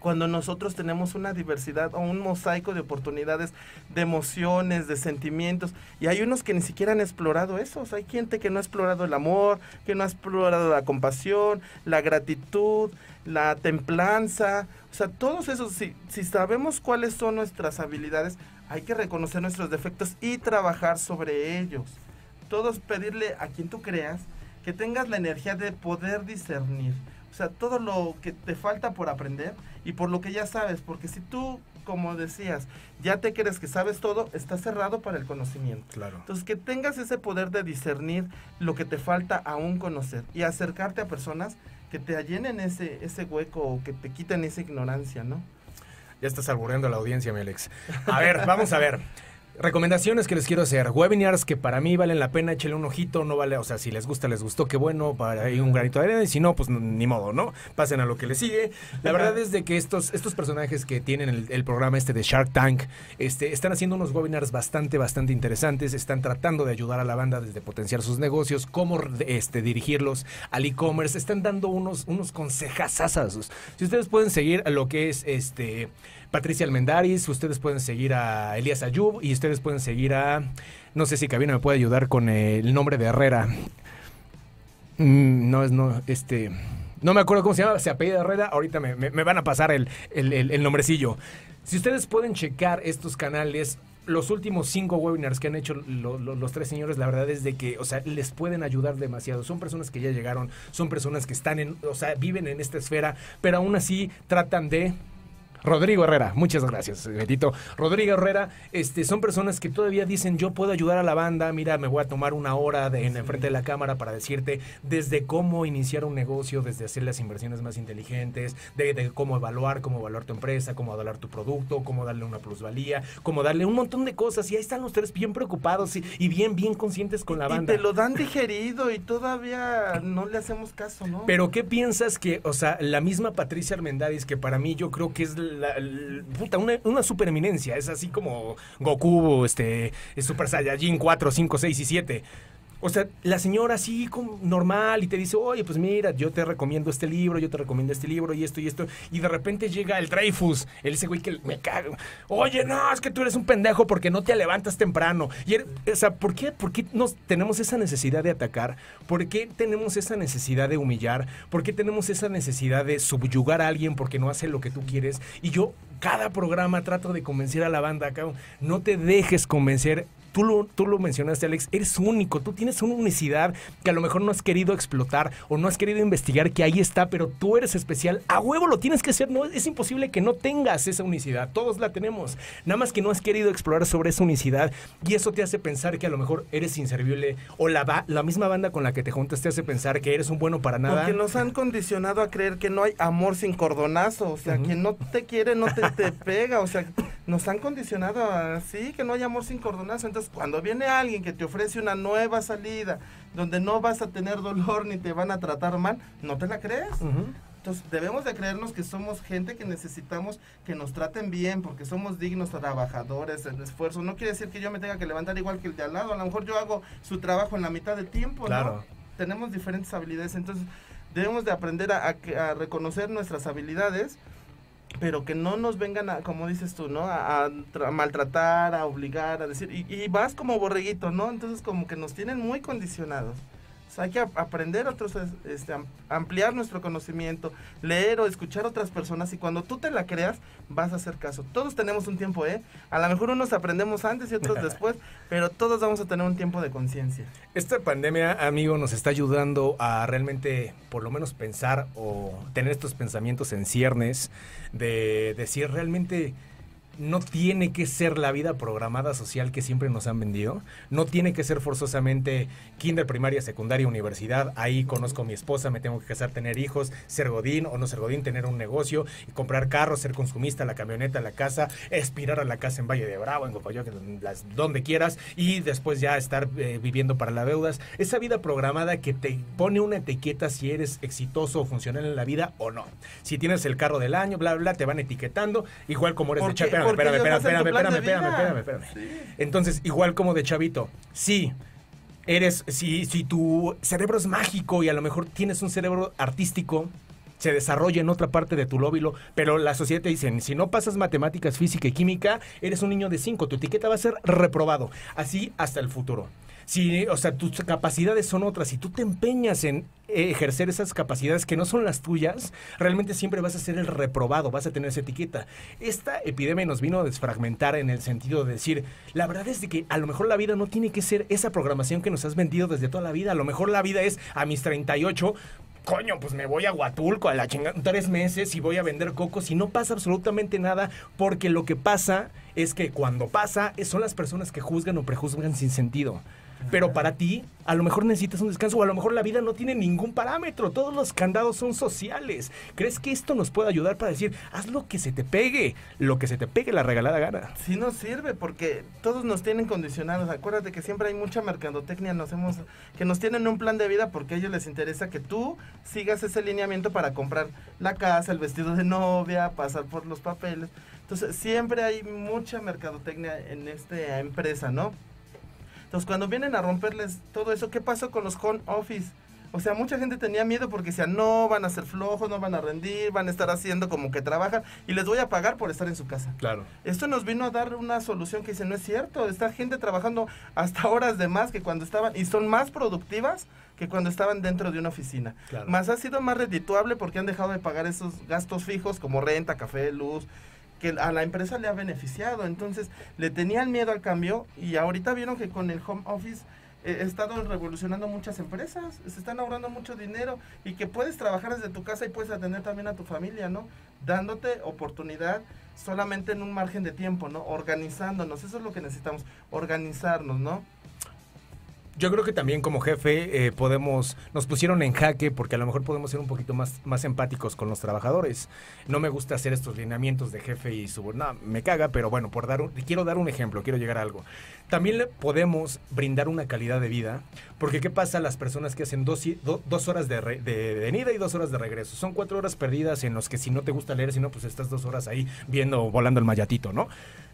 S2: cuando nosotros tenemos una diversidad o un mosaico de oportunidades, de emociones, de sentimientos, y hay unos que ni siquiera han explorado eso, hay gente que no ha explorado el amor, que no ha explorado la compasión, la gratitud, la templanza, o sea, todos esos, si, si sabemos cuáles son nuestras habilidades, hay que reconocer nuestros defectos y trabajar sobre ellos. Todos pedirle a quien tú creas que tengas la energía de poder discernir. O sea, todo lo que te falta por aprender y por lo que ya sabes, porque si tú, como decías, ya te crees que sabes todo, está cerrado para el conocimiento.
S1: Claro.
S2: Entonces, que tengas ese poder de discernir lo que te falta aún conocer y acercarte a personas que te llenen ese, ese hueco o que te quiten esa ignorancia, ¿no?
S1: Ya estás albureando a la audiencia, mi Alex. A ver, vamos a ver. Recomendaciones que les quiero hacer. Webinars que para mí valen la pena, échale un ojito, no vale, o sea, si les gusta, les gustó, qué bueno, para ahí un granito de arena, y si no, pues ni modo, ¿no? Pasen a lo que les sigue. La verdad es de que estos, estos personajes que tienen el, programa este de Shark Tank, este, están haciendo unos webinars bastante, bastante interesantes, están tratando de ayudar a la banda desde potenciar sus negocios, cómo este, dirigirlos al e-commerce, están dando unos, unos consejazazos. Si ustedes pueden seguir lo que es este Patricia Almendaris, ustedes pueden seguir a Elías Ayub y ustedes pueden seguir a, no sé si Cabina me puede ayudar con el nombre de Herrera. Mm, no es, no, este, no me acuerdo cómo se llama, se apellida Herrera, ahorita me, van a pasar el, el, el nombrecillo. Si ustedes pueden checar estos canales, los últimos cinco webinars que han hecho los tres señores, la verdad es de que, o sea, les pueden ayudar demasiado. Son personas que ya llegaron, son personas que están en, o sea, viven en esta esfera, pero aún así tratan de Rodrigo Herrera, muchas gracias, Betito. Rodrigo Herrera, este, son personas que todavía dicen, yo puedo ayudar a la banda, mira, me voy a tomar una hora de, en enfrente de la cámara para decirte desde cómo iniciar un negocio, desde hacer las inversiones más inteligentes, de, cómo evaluar, cómo evaluar tu empresa, cómo evaluar tu producto, cómo darle una plusvalía, cómo darle un montón de cosas. Y ahí están los tres bien preocupados y, bien, bien conscientes con la banda.
S2: Y te lo dan digerido y todavía no le hacemos caso, ¿no?
S1: Pero ¿qué piensas que, o sea, la misma Patricia Armendáriz, que para mí yo creo que es la, puta, una, una supereminencia. Es así como Goku, este, Super Saiyajin 4, 5, 6 y 7. O sea, la señora así como normal y te dice, oye, pues mira, yo te recomiendo este libro, yo te recomiendo este libro y esto y esto. Y de repente llega el Dreyfus, el ese güey que me caga. Oye, no, es que tú eres un pendejo porque no te levantas temprano. Y, o sea, ¿por qué, ¿por qué nos tenemos esa necesidad de atacar? ¿Por qué tenemos esa necesidad de humillar? ¿Por qué tenemos esa necesidad de subyugar a alguien porque no hace lo que tú quieres? Y yo cada programa trato de convencer a la banda, cabrón. No te dejes convencer tú lo, tú lo mencionaste, Alex, eres único, tú tienes una unicidad que a lo mejor no has querido explotar o no has querido investigar que ahí está, pero tú eres especial. A huevo lo tienes que hacer, no es imposible que no tengas esa unicidad, todos la tenemos. Nada más que no has querido explorar sobre esa unicidad y eso te hace pensar que a lo mejor eres inservible o la, la misma banda con la que te juntas te hace pensar que eres un bueno para nada.
S2: Porque nos han condicionado a creer que no hay amor sin cordonazo, o sea, quien no te quiere no te, te pega, o sea, nos han condicionado así, que no hay amor sin cordonazo. Entonces, cuando viene alguien que te ofrece una nueva salida, donde no vas a tener dolor ni te van a tratar mal, no te la crees. Entonces, debemos de creernos que somos gente que necesitamos que nos traten bien, porque somos dignos trabajadores, en esfuerzo. No quiere decir que yo me tenga que levantar igual que el de al lado. A lo mejor yo hago su trabajo en la mitad del tiempo, claro. Tenemos diferentes habilidades. Entonces, debemos de aprender a reconocer nuestras habilidades pero que no nos vengan a, como dices tú, ¿no? A, maltratar, a obligar, a decir, y, y, vas como borreguito, ¿no? Entonces como que nos tienen muy condicionados hay que aprender otros, este, ampliar nuestro conocimiento, leer o escuchar a otras personas y cuando tú te la creas vas a hacer caso. Todos tenemos un tiempo, ¿eh? A lo mejor unos aprendemos antes y otros después, pero todos vamos a tener un tiempo de conciencia.
S1: Esta pandemia, amigo, nos está ayudando a realmente, por lo menos, pensar o tener estos pensamientos en ciernes de decir realmente no tiene que ser la vida programada social que siempre nos han vendido. No tiene que ser forzosamente kinder, primaria, secundaria, universidad. Ahí conozco a mi esposa, me tengo que casar, tener hijos, ser godín o no ser godín, tener un negocio, y comprar carros, ser consumista, la camioneta, la casa, aspirar a la casa en Valle de Bravo, en las donde quieras, y después ya estar eh, viviendo para las deudas. Esa vida programada que te pone una etiqueta si eres exitoso o funcional en la vida o no. Si tienes el carro del año, bla, bla, te van etiquetando, igual como eres de espérame, espérame, espérame, espérame, espérame, Entonces, igual como de chavito, sí, eres, si, si tu cerebro es mágico y a lo mejor tienes un cerebro artístico, se desarrolla en otra parte de tu lóbulo, pero la sociedad te dice, si no pasas matemáticas, física y química, eres un niño de 5, tu etiqueta va a ser reprobado, así hasta el futuro si, o sea, tus capacidades son otras, si tú te empeñas en ejercer esas capacidades que no son las tuyas, realmente siempre vas a ser el reprobado, vas a tener esa etiqueta. Esta epidemia nos vino a desfragmentar en el sentido de decir, la verdad es de que a lo mejor la vida no tiene que ser esa programación que nos has vendido desde toda la vida, a lo mejor la vida es a mis 38, coño, pues me voy a Huatulco a la chingada tres meses y voy a vender cocos y no pasa absolutamente nada porque lo que pasa es que cuando pasa son las personas que juzgan o prejuzgan sin sentido. Pero para ti, a lo mejor necesitas un descanso o a lo mejor la vida no tiene ningún parámetro. Todos los candados son sociales. ¿Crees que esto nos puede ayudar para decir, haz lo que se te pegue, lo que se te pegue la regalada gana?
S2: Sí nos sirve porque todos nos tienen condicionados. Acuérdate que siempre hay mucha mercadotecnia, nos hemos, que nos tienen un plan de vida porque a ellos les interesa que tú sigas ese lineamiento para comprar la casa, el vestido de novia, pasar por los papeles. Entonces siempre hay mucha mercadotecnia en esta empresa, ¿no? Entonces, cuando vienen a romperles todo eso, ¿qué pasó con los home office? O sea, mucha gente tenía miedo porque decían, no, van a ser flojos, no van a rendir, van a estar haciendo como que trabajan y les voy a pagar por estar en su casa.
S1: Claro.
S2: Esto nos vino a dar una solución que dice, no es cierto, está gente trabajando hasta horas de más que cuando estaban y son más productivas que cuando estaban dentro de una oficina. Más ha sido más redituable porque han dejado de pagar esos gastos fijos como renta, café, luz, que a la empresa le ha beneficiado. Entonces, le tenían miedo al cambio y ahorita vieron que con el home office eh, he estado revolucionando muchas empresas, se están ahorrando mucho dinero y que puedes trabajar desde tu casa y puedes atender también a tu familia, ¿no? Dándote oportunidad solamente en un margen de tiempo, ¿no? Organizándonos, eso es lo que necesitamos, organizarnos, ¿no?
S1: Yo creo que también como jefe eh, podemos, nos pusieron en jaque porque a lo mejor podemos ser un poquito más, más empáticos con los trabajadores. No me gusta hacer estos lineamientos de jefe y subordinado, me caga, pero bueno, por dar quiero dar un ejemplo, quiero llegar a algo. También le podemos brindar una calidad de vida, porque ¿qué pasa a las personas que hacen dos, dos horas de, de, venida y dos horas de regreso? Son cuatro horas perdidas en los que si no te gusta leer, si no, pues estás dos horas ahí viendo, volando el mayatito, ¿no?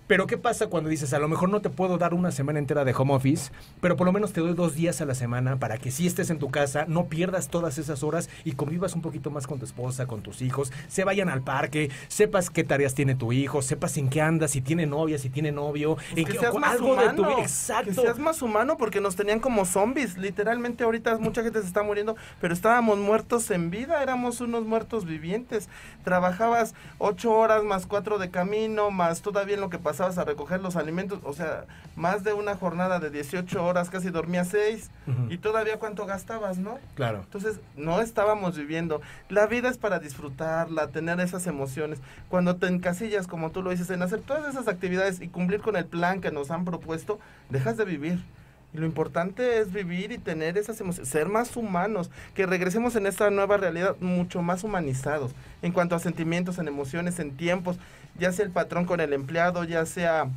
S1: Pero ¿qué pasa cuando dices, a lo mejor no te puedo dar una semana entera de home office, pero por lo menos te doy dos días a la semana para que si estés en tu casa, no pierdas todas esas horas y convivas un poquito más con tu esposa, con tus hijos, se vayan al parque, sepas qué tareas tiene tu hijo, sepas en qué anda, si tiene novia, si tiene novio,
S2: pues en
S1: que
S2: seas más
S1: algo
S2: humano,
S1: de tu Exacto.
S2: Que seas más humano porque nos tenían como zombies. Literalmente ahorita mucha gente se está muriendo, pero estábamos muertos en vida, éramos unos muertos vivientes. Trabajabas ocho horas más cuatro de camino, más todavía en lo que pasabas a recoger los alimentos, o sea, más de una jornada de 18 horas, casi dormía 6, y todavía cuánto gastabas, ¿no?
S1: Claro.
S2: Entonces, no estábamos viviendo. La vida es para disfrutarla, tener esas emociones. Cuando te encasillas, como tú lo dices, en hacer todas esas actividades y cumplir con el plan que nos han propuesto, dejas de vivir. Y lo importante es vivir y tener esas emociones, ser más humanos, que regresemos en esta nueva realidad mucho más humanizados en cuanto a sentimientos, en emociones, en tiempos, ya sea el patrón con el empleado, ya sea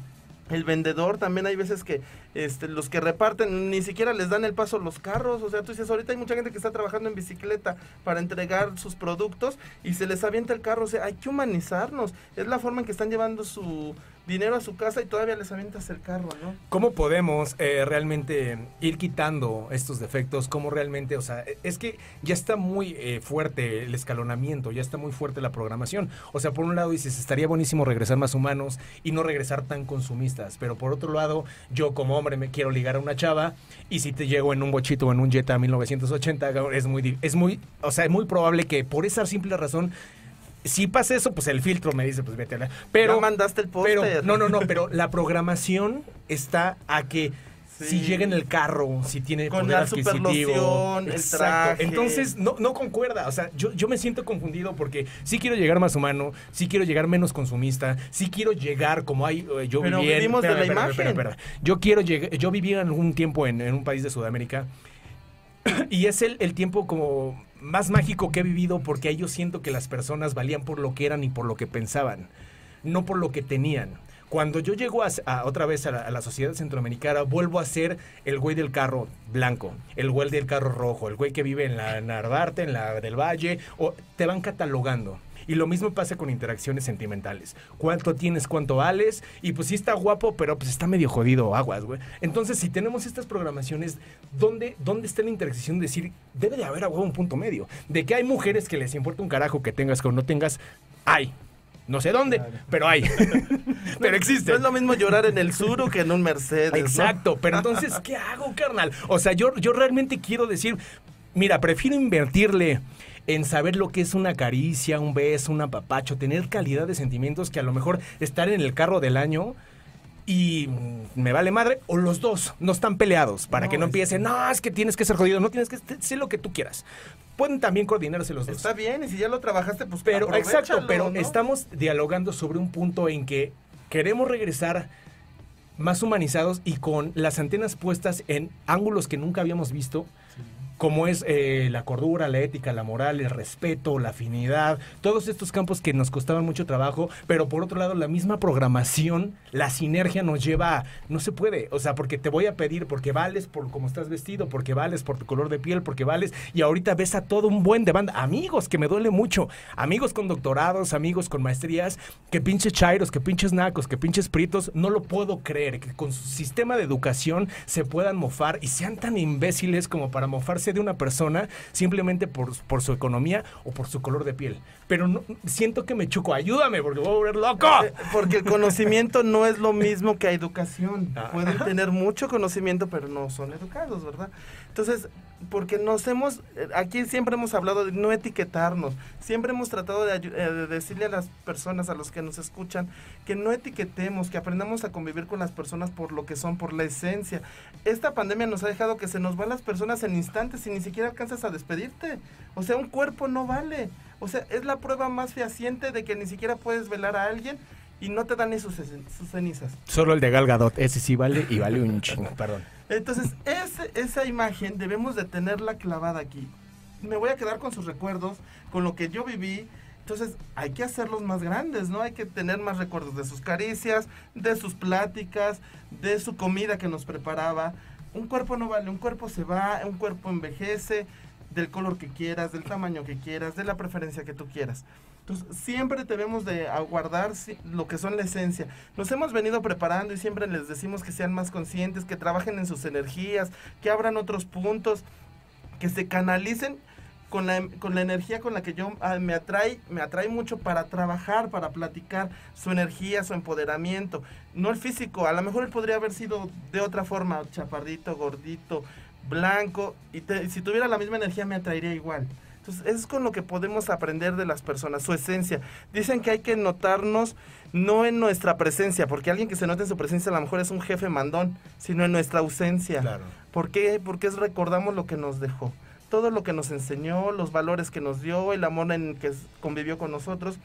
S2: el vendedor también hay veces que este, los que reparten ni siquiera les dan el paso los carros, o sea, tú dices, ahorita hay mucha gente que está trabajando en bicicleta para entregar sus productos y se les avienta el carro, o sea, hay que humanizarnos, es la forma en que están llevando su dinero a su casa y todavía les avientas el carro, ¿no?
S1: ¿Cómo podemos eh, realmente ir quitando estos defectos? ¿Cómo realmente, o sea, es que ya está muy eh, fuerte el escalonamiento, ya está muy fuerte la programación. O sea, por un lado dices, estaría buenísimo regresar más humanos y no regresar tan consumistas, pero por otro lado, yo como hombre me quiero ligar a una chava y si te llego en un bochito o en un Jetta 1980, es muy, es muy, o sea, es muy probable que por esa simple razón si pasa eso, pues el filtro me dice, pues vete a la... Pero,
S2: no mandaste el póster.
S1: No, no, no, pero la programación está a que si llega en el carro, si tiene
S2: Con poder la adquisitivo. el traje.
S1: Entonces, no, no concuerda. O sea, yo, yo me siento confundido porque sí quiero llegar más humano, sí quiero llegar menos consumista, sí quiero llegar como hay. Eh, yo
S2: pero
S1: viví en,
S2: vivimos de la imagen.
S1: yo quiero llegar. Yo viví en algún tiempo en, en un país de Sudamérica. y es el, el tiempo como más mágico que he vivido porque ahí yo siento que las personas valían por lo que eran y por lo que pensaban, no por lo que tenían. Cuando yo llego a, otra vez a la, sociedad centroamericana, vuelvo a ser el güey del carro blanco, el güey del carro rojo, el güey que vive en la Narvarte, en la del Valle, te van catalogando. Y lo mismo pasa con interacciones sentimentales. ¿Cuánto tienes, cuánto vales? Y pues sí está guapo, pero pues está medio jodido, aguas, güey. Entonces, si tenemos estas programaciones, ¿dónde, ¿dónde está la interacción de decir, debe de haber a un punto medio? De que hay mujeres que les importa un carajo que tengas o no tengas, hay. No sé dónde, pero hay. pero existe.
S2: No es lo mismo llorar en el sur que en un Mercedes.
S1: Exacto, pero entonces, ¿qué hago, carnal? O sea, yo, yo realmente quiero decir, mira, prefiero invertirle en saber lo que es una caricia, un beso, un apapacho, tener calidad de sentimientos que a lo mejor estar en el carro del año y me vale madre, o los dos no están peleados para que no empiecen, no, es que tienes que ser jodido, no tienes que ser lo que tú quieras. Pueden también coordinarse los dos.
S2: Está bien, y si ya lo trabajaste, pues
S1: Pero exacto, pero estamos dialogando sobre un punto en que queremos regresar más humanizados y con las antenas puestas en ángulos que nunca habíamos visto como es eh, la cordura, la ética, la moral, el respeto, la afinidad, todos estos campos que nos costaban mucho trabajo, pero por otro lado la misma programación, la sinergia nos lleva, a, no se puede, o sea, porque te voy a pedir, porque vales por cómo estás vestido, porque vales por tu color de piel, porque vales, y ahorita ves a todo un buen de banda, amigos, que me duele mucho, amigos con doctorados, amigos con maestrías, que pinches chairos, que pinches nacos, que pinches pritos, no lo puedo creer, que con su sistema de educación se puedan mofar y sean tan imbéciles como para mofarse de una persona simplemente por, por su economía o por su color de piel. Pero no, siento que me chuco. Ayúdame porque voy a volver loco.
S2: Eh, porque el conocimiento no es lo mismo que educación.
S1: Ah.
S2: Pueden tener mucho conocimiento, pero no son educados, ¿verdad? Entonces, porque nos hemos, eh, aquí siempre hemos hablado de no etiquetarnos, siempre hemos tratado de, eh, de decirle a las personas, a los que nos escuchan, que no etiquetemos, que aprendamos a convivir con las personas por lo que son, por la esencia. Esta pandemia nos ha dejado que se nos van las personas en instantes y ni siquiera alcanzas a despedirte. O sea, un cuerpo no vale. O sea, es la prueba más fehaciente de que ni siquiera puedes velar a alguien y no te dan ni sus, sus cenizas.
S1: Solo el de Gal Gadot. Ese sí vale y vale un chingo. Perdón.
S2: Entonces, ese- esa imagen debemos de tenerla clavada aquí. Me voy a quedar con sus recuerdos, con lo que yo viví. Entonces, hay que hacerlos más grandes, ¿no? Hay que tener más recuerdos de sus caricias, de sus pláticas, de su comida que nos preparaba. Un cuerpo no vale, un cuerpo se va, un cuerpo envejece, del color que quieras, del tamaño que quieras, de la preferencia que tú quieras. Entonces, siempre debemos de aguardar lo que son la esencia. Nos hemos venido preparando y siempre les decimos que sean más conscientes, que trabajen en sus energías, que abran otros puntos, que se canalicen con la, con la energía con la que yo ah, me atrae, me atrae mucho para trabajar, para platicar su energía, su empoderamiento. No el físico, a lo mejor él podría haber sido de otra forma, chaparrito, gordito, blanco, y te- si tuviera la misma energía me atraería igual. Entonces, eso es con lo que podemos aprender de las personas, su esencia. Dicen que hay que notarnos no en nuestra presencia, porque alguien que se note en su presencia a lo mejor es un jefe mandón, sino en nuestra ausencia.
S1: Claro.
S2: ¿Por qué? Porque es recordamos lo que nos dejó. Todo lo que nos enseñó, los valores que nos dio, el amor en que convivió con nosotros,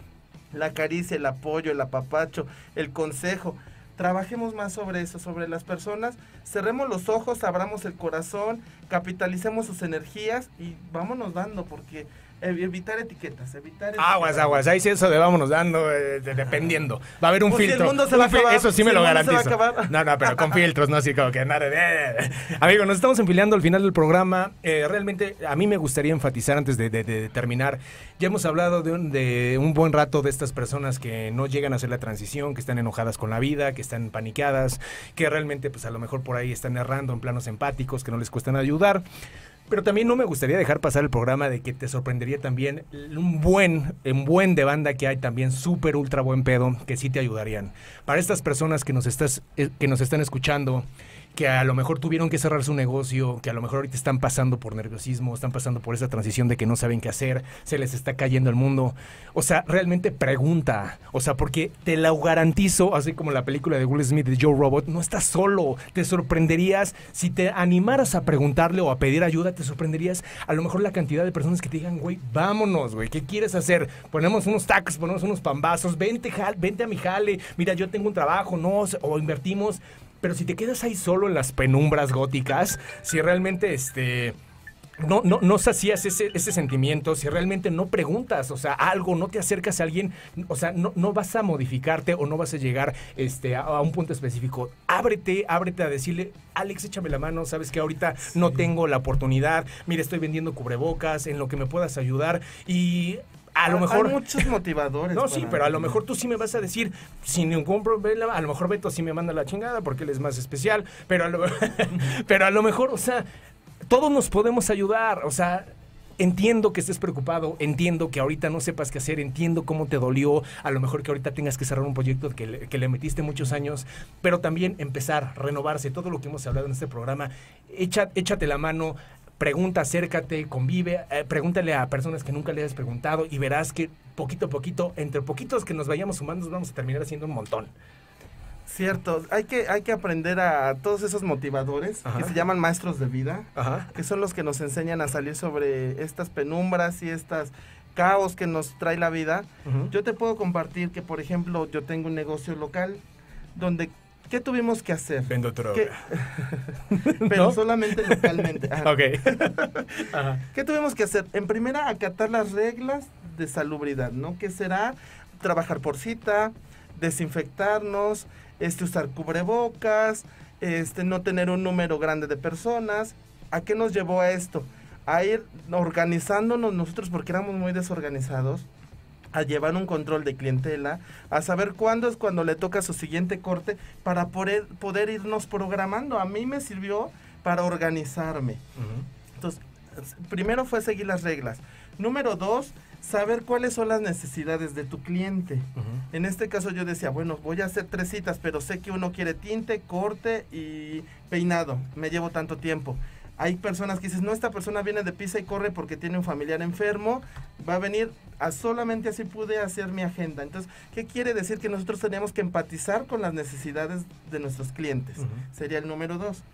S2: la caricia, el apoyo, el apapacho, el consejo. Trabajemos más sobre eso, sobre las personas. Cerremos los ojos, abramos el corazón, capitalicemos sus energías y vámonos dando, porque evitar etiquetas, evitar...
S1: Aguas,
S2: etiquetas.
S1: aguas. Ahí sí eso de vámonos dando, eh, de- dependiendo. Va a haber un
S2: Pues si el
S1: filtro.
S2: mundo se va a acabar,
S1: Eso sí
S2: si
S1: me lo garantizo. No, no, pero con filtros, no así como que nada de... Amigos, nos estamos enfilando al final del programa. Eh, realmente a mí me gustaría enfatizar antes de, de- de terminar. Ya hemos hablado de un, de un buen rato de estas personas que no llegan a hacer la transición, que están enojadas con la vida, que están paniqueadas, que realmente pues a lo mejor por ahí están errando en planos empáticos, que no les cuestan ayudar. Pero también no me gustaría dejar pasar el programa de que te sorprendería también un buen, un buen de banda que hay también súper ultra buen pedo que sí te ayudarían. Para estas personas que nos estás, eh, que nos están escuchando, que a lo mejor tuvieron que cerrar su negocio, que a lo mejor ahorita están pasando por nerviosismo, están pasando por esa transición de que no saben qué hacer, se les está cayendo el mundo. O sea, realmente pregunta. O sea, porque te lo garantizo, así como la película de Will Smith de Joe Robot, no estás solo. Te sorprenderías si te animaras a preguntarle o a pedir ayuda, te sorprenderías a lo mejor la cantidad de personas que te digan, güey, vámonos, güey, ¿qué quieres hacer? Ponemos unos tacos, ponemos unos pambazos, vente, jal- vente a mi jale, mira, yo tengo un trabajo, no, o invertimos. Pero si te quedas ahí solo en las penumbras góticas, si realmente este no, no, no sacías ese, ese sentimiento, si realmente no preguntas, o sea, algo, no te acercas a alguien, o sea, no, no vas a modificarte o no vas a llegar este, a, a un punto específico. Ábrete, ábrete a decirle, Alex, échame la mano, sabes que ahorita no tengo la oportunidad, mire, estoy vendiendo cubrebocas, en lo que me puedas ayudar y... A lo mejor...
S2: Hay muchos motivadores.
S1: No, sí, pero a lo mejor tú sí me vas a decir, sin ningún problema, a lo mejor Beto sí me manda la chingada porque él es más especial, pero a lo, pero a lo mejor, o sea, todos nos podemos ayudar, o sea... Entiendo que estés preocupado, entiendo que ahorita no sepas qué hacer, entiendo cómo te dolió, a lo mejor que ahorita tengas que cerrar un proyecto que le, que le metiste muchos años, pero también empezar, renovarse, todo lo que hemos hablado en este programa, echa- échate la mano, pregunta, acércate, convive, eh, pregúntale a personas que nunca le hayas preguntado y verás que poquito a poquito, entre poquitos que nos vayamos sumando, vamos a terminar haciendo un montón.
S2: Cierto, hay que, hay que aprender a todos esos motivadores
S1: Ajá.
S2: que se llaman maestros de vida,
S1: Ajá.
S2: que son los que nos enseñan a salir sobre estas penumbras y estas caos que nos trae la vida. Yo te puedo compartir que, por ejemplo, yo tengo un negocio local donde, ¿qué tuvimos que hacer?
S1: Vendo droga.
S2: ¿Qué- Pero
S1: ¿No?
S2: solamente localmente. Ajá.
S1: Ok. Ajá.
S2: ¿Qué tuvimos que hacer? En primera, acatar las reglas de salubridad, ¿no? Que será trabajar por cita, desinfectarnos, este, usar cubrebocas, este, no tener un número grande de personas. ¿A qué nos llevó a esto? A ir organizándonos nosotros porque éramos muy desorganizados, a llevar un control de clientela, a saber cuándo es cuando le toca su siguiente corte para poder, poder irnos programando. A mí me sirvió para organizarme. Entonces, primero fue seguir las reglas. Número dos, saber cuáles son las necesidades de tu cliente. En este caso yo decía, bueno, voy a hacer tres citas, pero sé que uno quiere tinte, corte y peinado. Me llevo tanto tiempo. Hay personas que dicen, no, esta persona viene de pisa y corre porque tiene un familiar enfermo, va a venir, a solamente así pude hacer mi agenda. Entonces, ¿qué quiere decir? Que nosotros tenemos que empatizar con las necesidades de nuestros clientes. Sería el número dos.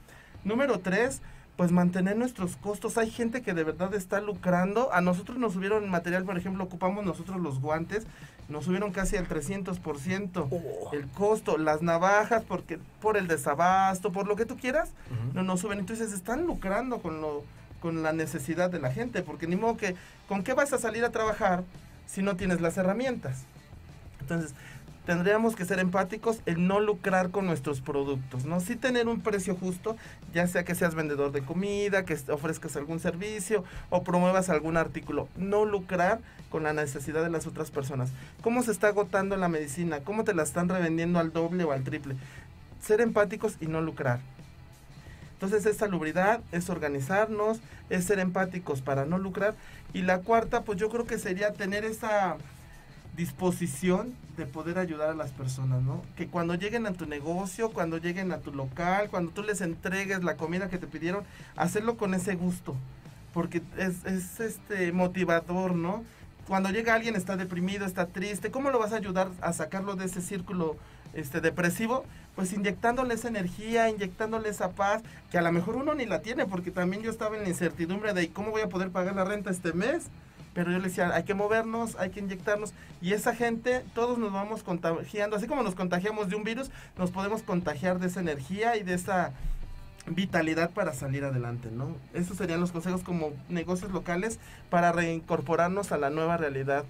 S2: Número tres, pues mantener nuestros costos. Hay gente que de verdad está lucrando. A nosotros nos subieron material, por ejemplo, ocupamos nosotros los guantes, nos subieron casi al 300% el costo, las navajas porque por el desabasto, por lo que tú quieras, no nos suben. Entonces están lucrando con lo con la necesidad de la gente, porque ni modo que con qué vas a salir a trabajar si no tienes las herramientas. Entonces, tendríamos que ser empáticos en no lucrar con nuestros productos, ¿no? Sí tener un precio justo, ya sea que seas vendedor de comida, que ofrezcas algún servicio o promuevas algún artículo. No lucrar con la necesidad de las otras personas. ¿Cómo se está agotando la medicina? ¿Cómo te la están revendiendo al doble o al triple? Ser empáticos y no lucrar. Entonces es salubridad, es organizarnos, es ser empáticos para no lucrar. Y la cuarta, pues yo creo que sería tener esa disposición de poder ayudar a las personas, ¿no? Que cuando lleguen a tu negocio, cuando lleguen a tu local, cuando tú les entregues la comida que te pidieron, hacerlo con ese gusto, porque es, es este motivador, ¿no? Cuando llega alguien está deprimido, está triste, ¿cómo lo vas a ayudar a sacarlo de ese círculo este depresivo? Pues inyectándole esa energía, inyectándole esa paz, que a lo mejor uno ni la tiene, porque también yo estaba en la incertidumbre de cómo voy a poder pagar la renta este mes pero yo le decía, hay que movernos, hay que inyectarnos, y esa gente, todos nos vamos contagiando, así como nos contagiamos de un virus, nos podemos contagiar de esa energía y de esa vitalidad para salir adelante, ¿no? Esos serían los consejos como negocios locales para reincorporarnos a la nueva realidad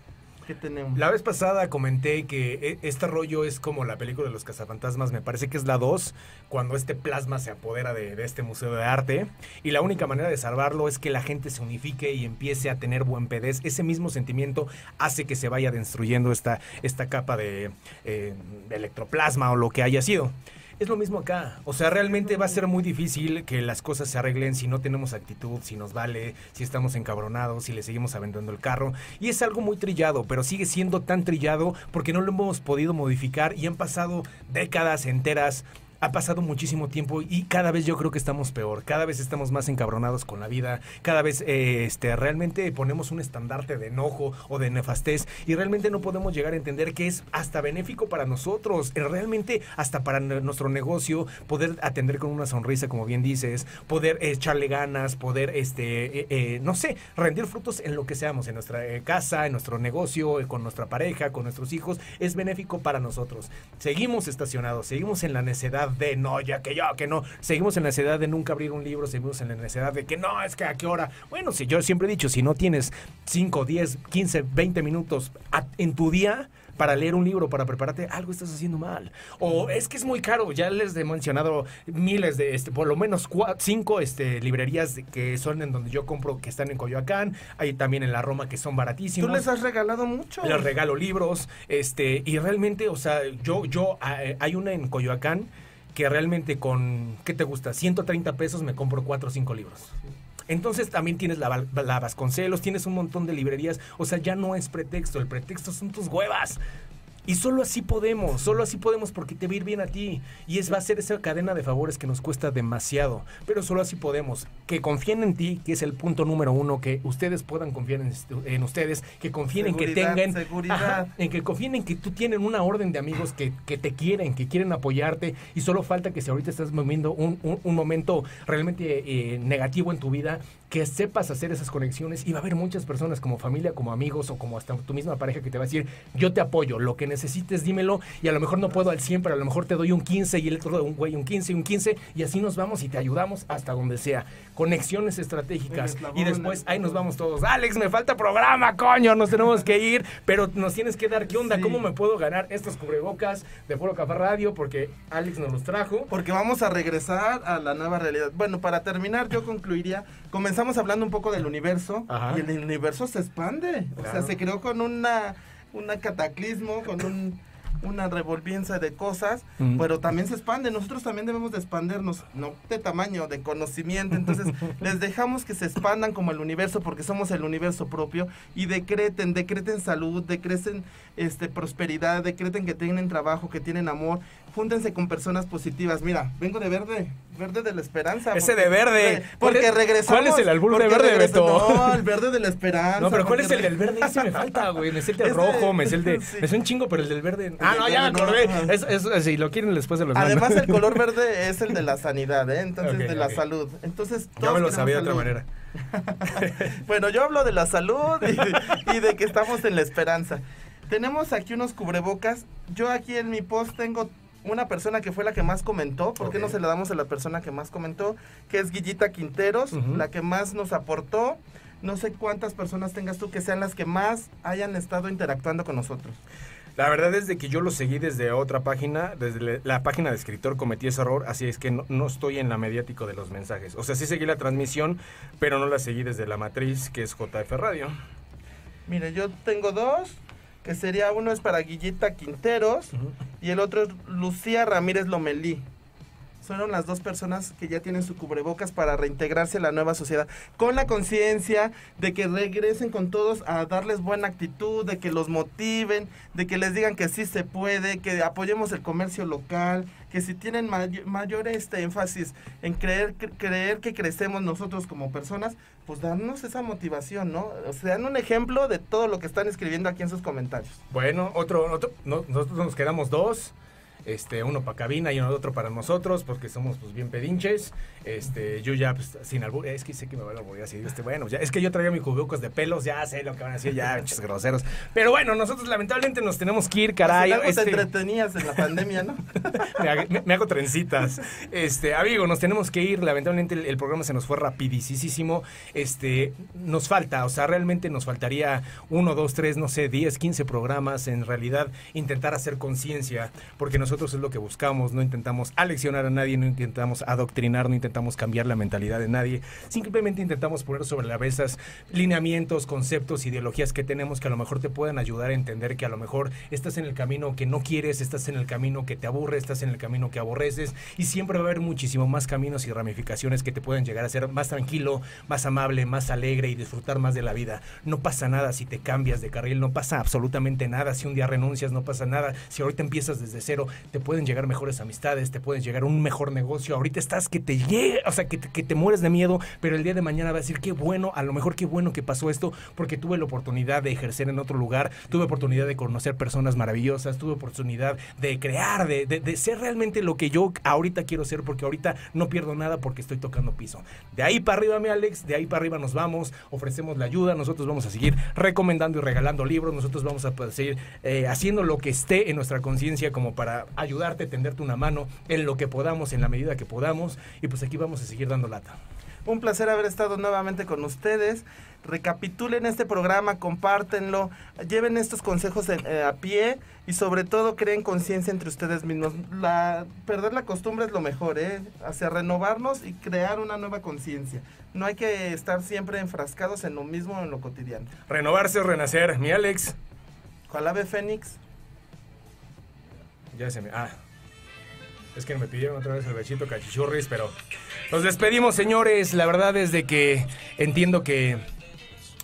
S1: La vez pasada comenté que e, este rollo es como la película de los cazafantasmas, me parece que es la 2, cuando este plasma se apodera de, este museo de arte. Y la única manera de salvarlo es que la gente se unifique y empiece a tener buen pedez. Ese mismo sentimiento hace que se vaya destruyendo esta, esta capa de eh, electroplasma o lo que haya sido. Es lo mismo acá. O sea, realmente va a ser muy difícil que las cosas se arreglen si no tenemos actitud, si nos vale, si estamos encabronados, si le seguimos aventando el carro. Y es algo muy trillado, pero sigue siendo tan trillado porque no lo hemos podido modificar y han pasado décadas enteras ha pasado muchísimo tiempo y cada vez yo creo que estamos peor, cada vez estamos más encabronados con la vida, cada vez eh, este, realmente ponemos un estandarte de enojo o de nefastez y realmente no podemos llegar a entender que es hasta benéfico para nosotros, eh, realmente hasta para nuestro negocio, poder atender con una sonrisa, como bien dices, poder echarle ganas, poder, este, eh, no sé, rendir frutos en lo que seamos, en nuestra casa, en nuestro negocio, con nuestra pareja, con nuestros hijos, es benéfico para nosotros. Seguimos estacionados, seguimos en la necedad de no, ya que yo, que no. Seguimos en la necesidad de nunca abrir un libro, seguimos en la necesidad de que no, es que a qué hora. Bueno, si yo siempre he dicho, si no tienes 5, 10, 15, 20 minutos en tu día, para leer un libro, para prepararte, algo estás haciendo mal. O es que es muy caro, ya les he mencionado miles de, este, por lo menos cinco este, librerías que son en donde yo compro, que están en Coyoacán, hay también en la Roma que son baratísimos.
S2: Tú les has regalado mucho.
S1: Les regalo libros, este, y realmente, o sea, yo, yo, hay una en Coyoacán que realmente con, ¿qué te gusta? 130 pesos me compro 4 o 5 libros. Entonces también tienes la, la, Vasconcelos, tienes un montón de librerías. O sea, ya no es pretexto, el pretexto son tus huevas. Y solo así podemos, solo así podemos porque te va a ir bien a ti. Y es va a ser esa cadena de favores que nos cuesta demasiado. Pero solo así podemos. Que confíen en ti, que es el punto número uno, que ustedes puedan confiar en, ustedes, que confíen en que tengan...
S2: Seguridad.
S1: en que confíen en que tú tienes una orden de amigos que, que, te quieren, que quieren apoyarte. Y solo falta que si ahorita estás viviendo un, un, momento realmente eh, negativo en tu vida, que sepas hacer esas conexiones y va a haber muchas personas como familia, como amigos o como hasta tu misma pareja que te va a decir, yo te apoyo, lo que necesites dímelo y a lo mejor no puedo al 100, pero a lo mejor te doy un 15 y el otro un güey un 15 y un 15 y así nos vamos y te ayudamos hasta donde sea. Conexiones estratégicas y después ahí nos vamos todos. Alex, me falta programa, coño, nos tenemos que ir, pero nos tienes que dar qué onda, cómo me puedo ganar estos cubrebocas de Foro Café Radio porque Alex nos los trajo.
S2: Porque vamos a regresar a la nueva realidad. Bueno, para terminar yo concluiría, comenzar estamos hablando un poco del universo y el universo se expande. O sea, se creó con una, una cataclismo, con un una revolvienza de cosas, pero también se expande. Nosotros también debemos de expandernos, no de tamaño, de conocimiento. Entonces, les dejamos que se expandan como el universo, porque somos el universo propio, y decreten, decreten salud, decreten este, prosperidad, decreten que tienen trabajo, que tienen amor, júntense con personas positivas. Mira, vengo de verde, verde de la esperanza.
S1: Ese de verde.
S2: Porque regresamos.
S1: ¿Cuál es el albur de verde, Beto?
S2: No, el verde de la esperanza.
S1: No, pero ¿cuál es el del verde? Ese me falta, güey. Me sé el del rojo, me sé el de... Me sé un chingo, pero el del verde... Ah, no, ya me acordé. Es, si lo quieren después de los
S2: Además, el color verde es el de la sanidad, ¿eh? Entonces, de la salud. Entonces,
S1: Yo me lo sabía de otra manera.
S2: bueno, yo hablo de la salud y, y de que estamos en la esperanza. Tenemos aquí unos cubrebocas. Yo aquí en mi post tengo una persona que fue la que más comentó, ¿por qué no se la damos a la persona que más comentó? Que es Guillita Quinteros, la que más nos aportó. No sé cuántas personas tengas tú que sean las que más hayan estado interactuando con nosotros.
S1: La verdad es de que yo lo seguí desde otra página, desde la página de escritor cometí ese error, así es que no, estoy en la mediático de los mensajes. O sea, sí seguí la transmisión, pero no la seguí desde la matriz que es JF Radio.
S2: Mire, yo tengo dos, que sería uno es para Guillita Quinteros y el otro es Lucía Ramírez Lomelí. Son las dos personas que ya tienen su cubrebocas para reintegrarse a la nueva sociedad, con la conciencia de que regresen con todos a darles buena actitud, de que los motiven, de que les digan que sí se puede, que apoyemos el comercio local, que si tienen mayor este énfasis en creer, creer que crecemos nosotros como personas, pues darnos esa motivación, ¿no? O sea, dan un ejemplo de todo lo que están escribiendo aquí en sus comentarios.
S1: Bueno, otro, otro nosotros nos quedamos dos este, uno para cabina y uno otro para nosotros, porque somos pues bien pedinches. Este, yo ya pues, sin albur, es que sé que me van a volver a decir, este, bueno, ya, es que yo traía mis cubocos de pelos, ya sé lo que van a decir, ya, pinches groseros. Pero bueno, nosotros lamentablemente nos tenemos que ir, caray.
S2: Este... te entretenías en la pandemia, ¿no?
S1: me, hago trencitas. Este, amigo, nos tenemos que ir, lamentablemente el, programa se nos fue rapidísimo. Este, nos falta, o sea, realmente nos faltaría uno, dos, tres, no sé, diez, quince programas, en realidad intentar hacer conciencia, porque nosotros es lo que buscamos, no intentamos aleccionar a nadie, no intentamos adoctrinar, no intentamos cambiar la mentalidad de nadie, simplemente intentamos poner sobre la mesa lineamientos, conceptos, ideologías que tenemos que a lo mejor te puedan ayudar a entender que a lo mejor estás en el camino que no quieres, estás en el camino que te aburre, estás en el camino que aborreces y siempre va a haber muchísimo más caminos y ramificaciones que te pueden llegar a ser más tranquilo, más amable, más alegre y disfrutar más de la vida. No pasa nada si te cambias de carril, no pasa absolutamente nada si un día renuncias, no pasa nada si ahorita empiezas desde cero, te pueden llegar mejores amistades, te pueden llegar un mejor negocio. Ahorita estás que te llegue, o sea, que te, que te mueres de miedo, pero el día de mañana va a decir qué bueno, a lo mejor qué bueno que pasó esto, porque tuve la oportunidad de ejercer en otro lugar, tuve oportunidad de conocer personas maravillosas, tuve oportunidad de crear, de, ser realmente lo que yo ahorita quiero ser, porque ahorita no pierdo nada porque estoy tocando piso. De ahí para arriba, mi Alex, de ahí para arriba nos vamos, ofrecemos la ayuda, nosotros vamos a seguir recomendando y regalando libros, nosotros vamos a seguir eh, haciendo lo que esté en nuestra conciencia como para ayudarte tenderte una mano en lo que podamos, en la medida que podamos. Y pues aquí vamos a seguir dando lata.
S2: Un placer haber estado nuevamente con ustedes. Recapitulen este programa, compártenlo, lleven estos consejos eh, a pie y sobre todo creen conciencia entre ustedes mismos. La, perder la costumbre es lo mejor, ¿eh? Hacia renovarnos y crear una nueva conciencia. No hay que estar siempre enfrascados en lo mismo en lo cotidiano.
S1: Renovarse o renacer, mi Alex.
S2: ¿Cuál ave Fénix?
S1: Ya se me... Ah, es que me pidieron otra vez el bechito cachichurris, pero nos despedimos, señores. La verdad es de que entiendo que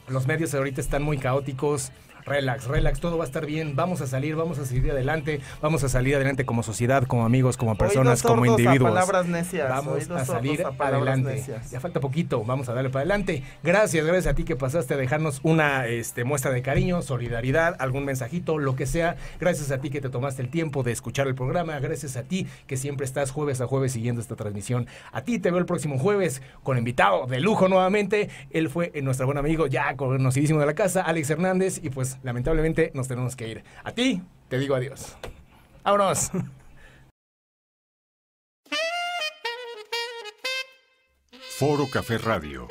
S1: los medios ahorita están muy caóticos relax, relax, todo va a estar bien, vamos a salir, vamos a seguir adelante, vamos a salir adelante como sociedad, como amigos, como personas, como individuos.
S2: palabras necias,
S1: vamos a salir adelante. Ya falta poquito, vamos a darle para adelante. Gracias, gracias a ti que pasaste a dejarnos una este, muestra de cariño, solidaridad, algún mensajito, lo que sea. Gracias a ti que te tomaste el tiempo de escuchar el programa, gracias a ti que siempre estás jueves a jueves siguiendo esta transmisión. A ti te veo el próximo jueves con invitado de lujo nuevamente. Él fue nuestro buen amigo ya conocidísimo de la casa, Alex Hernández, y pues lamentablemente nos tenemos que ir. A ti te digo adiós. ¡Vámonos!
S3: Foro Café Radio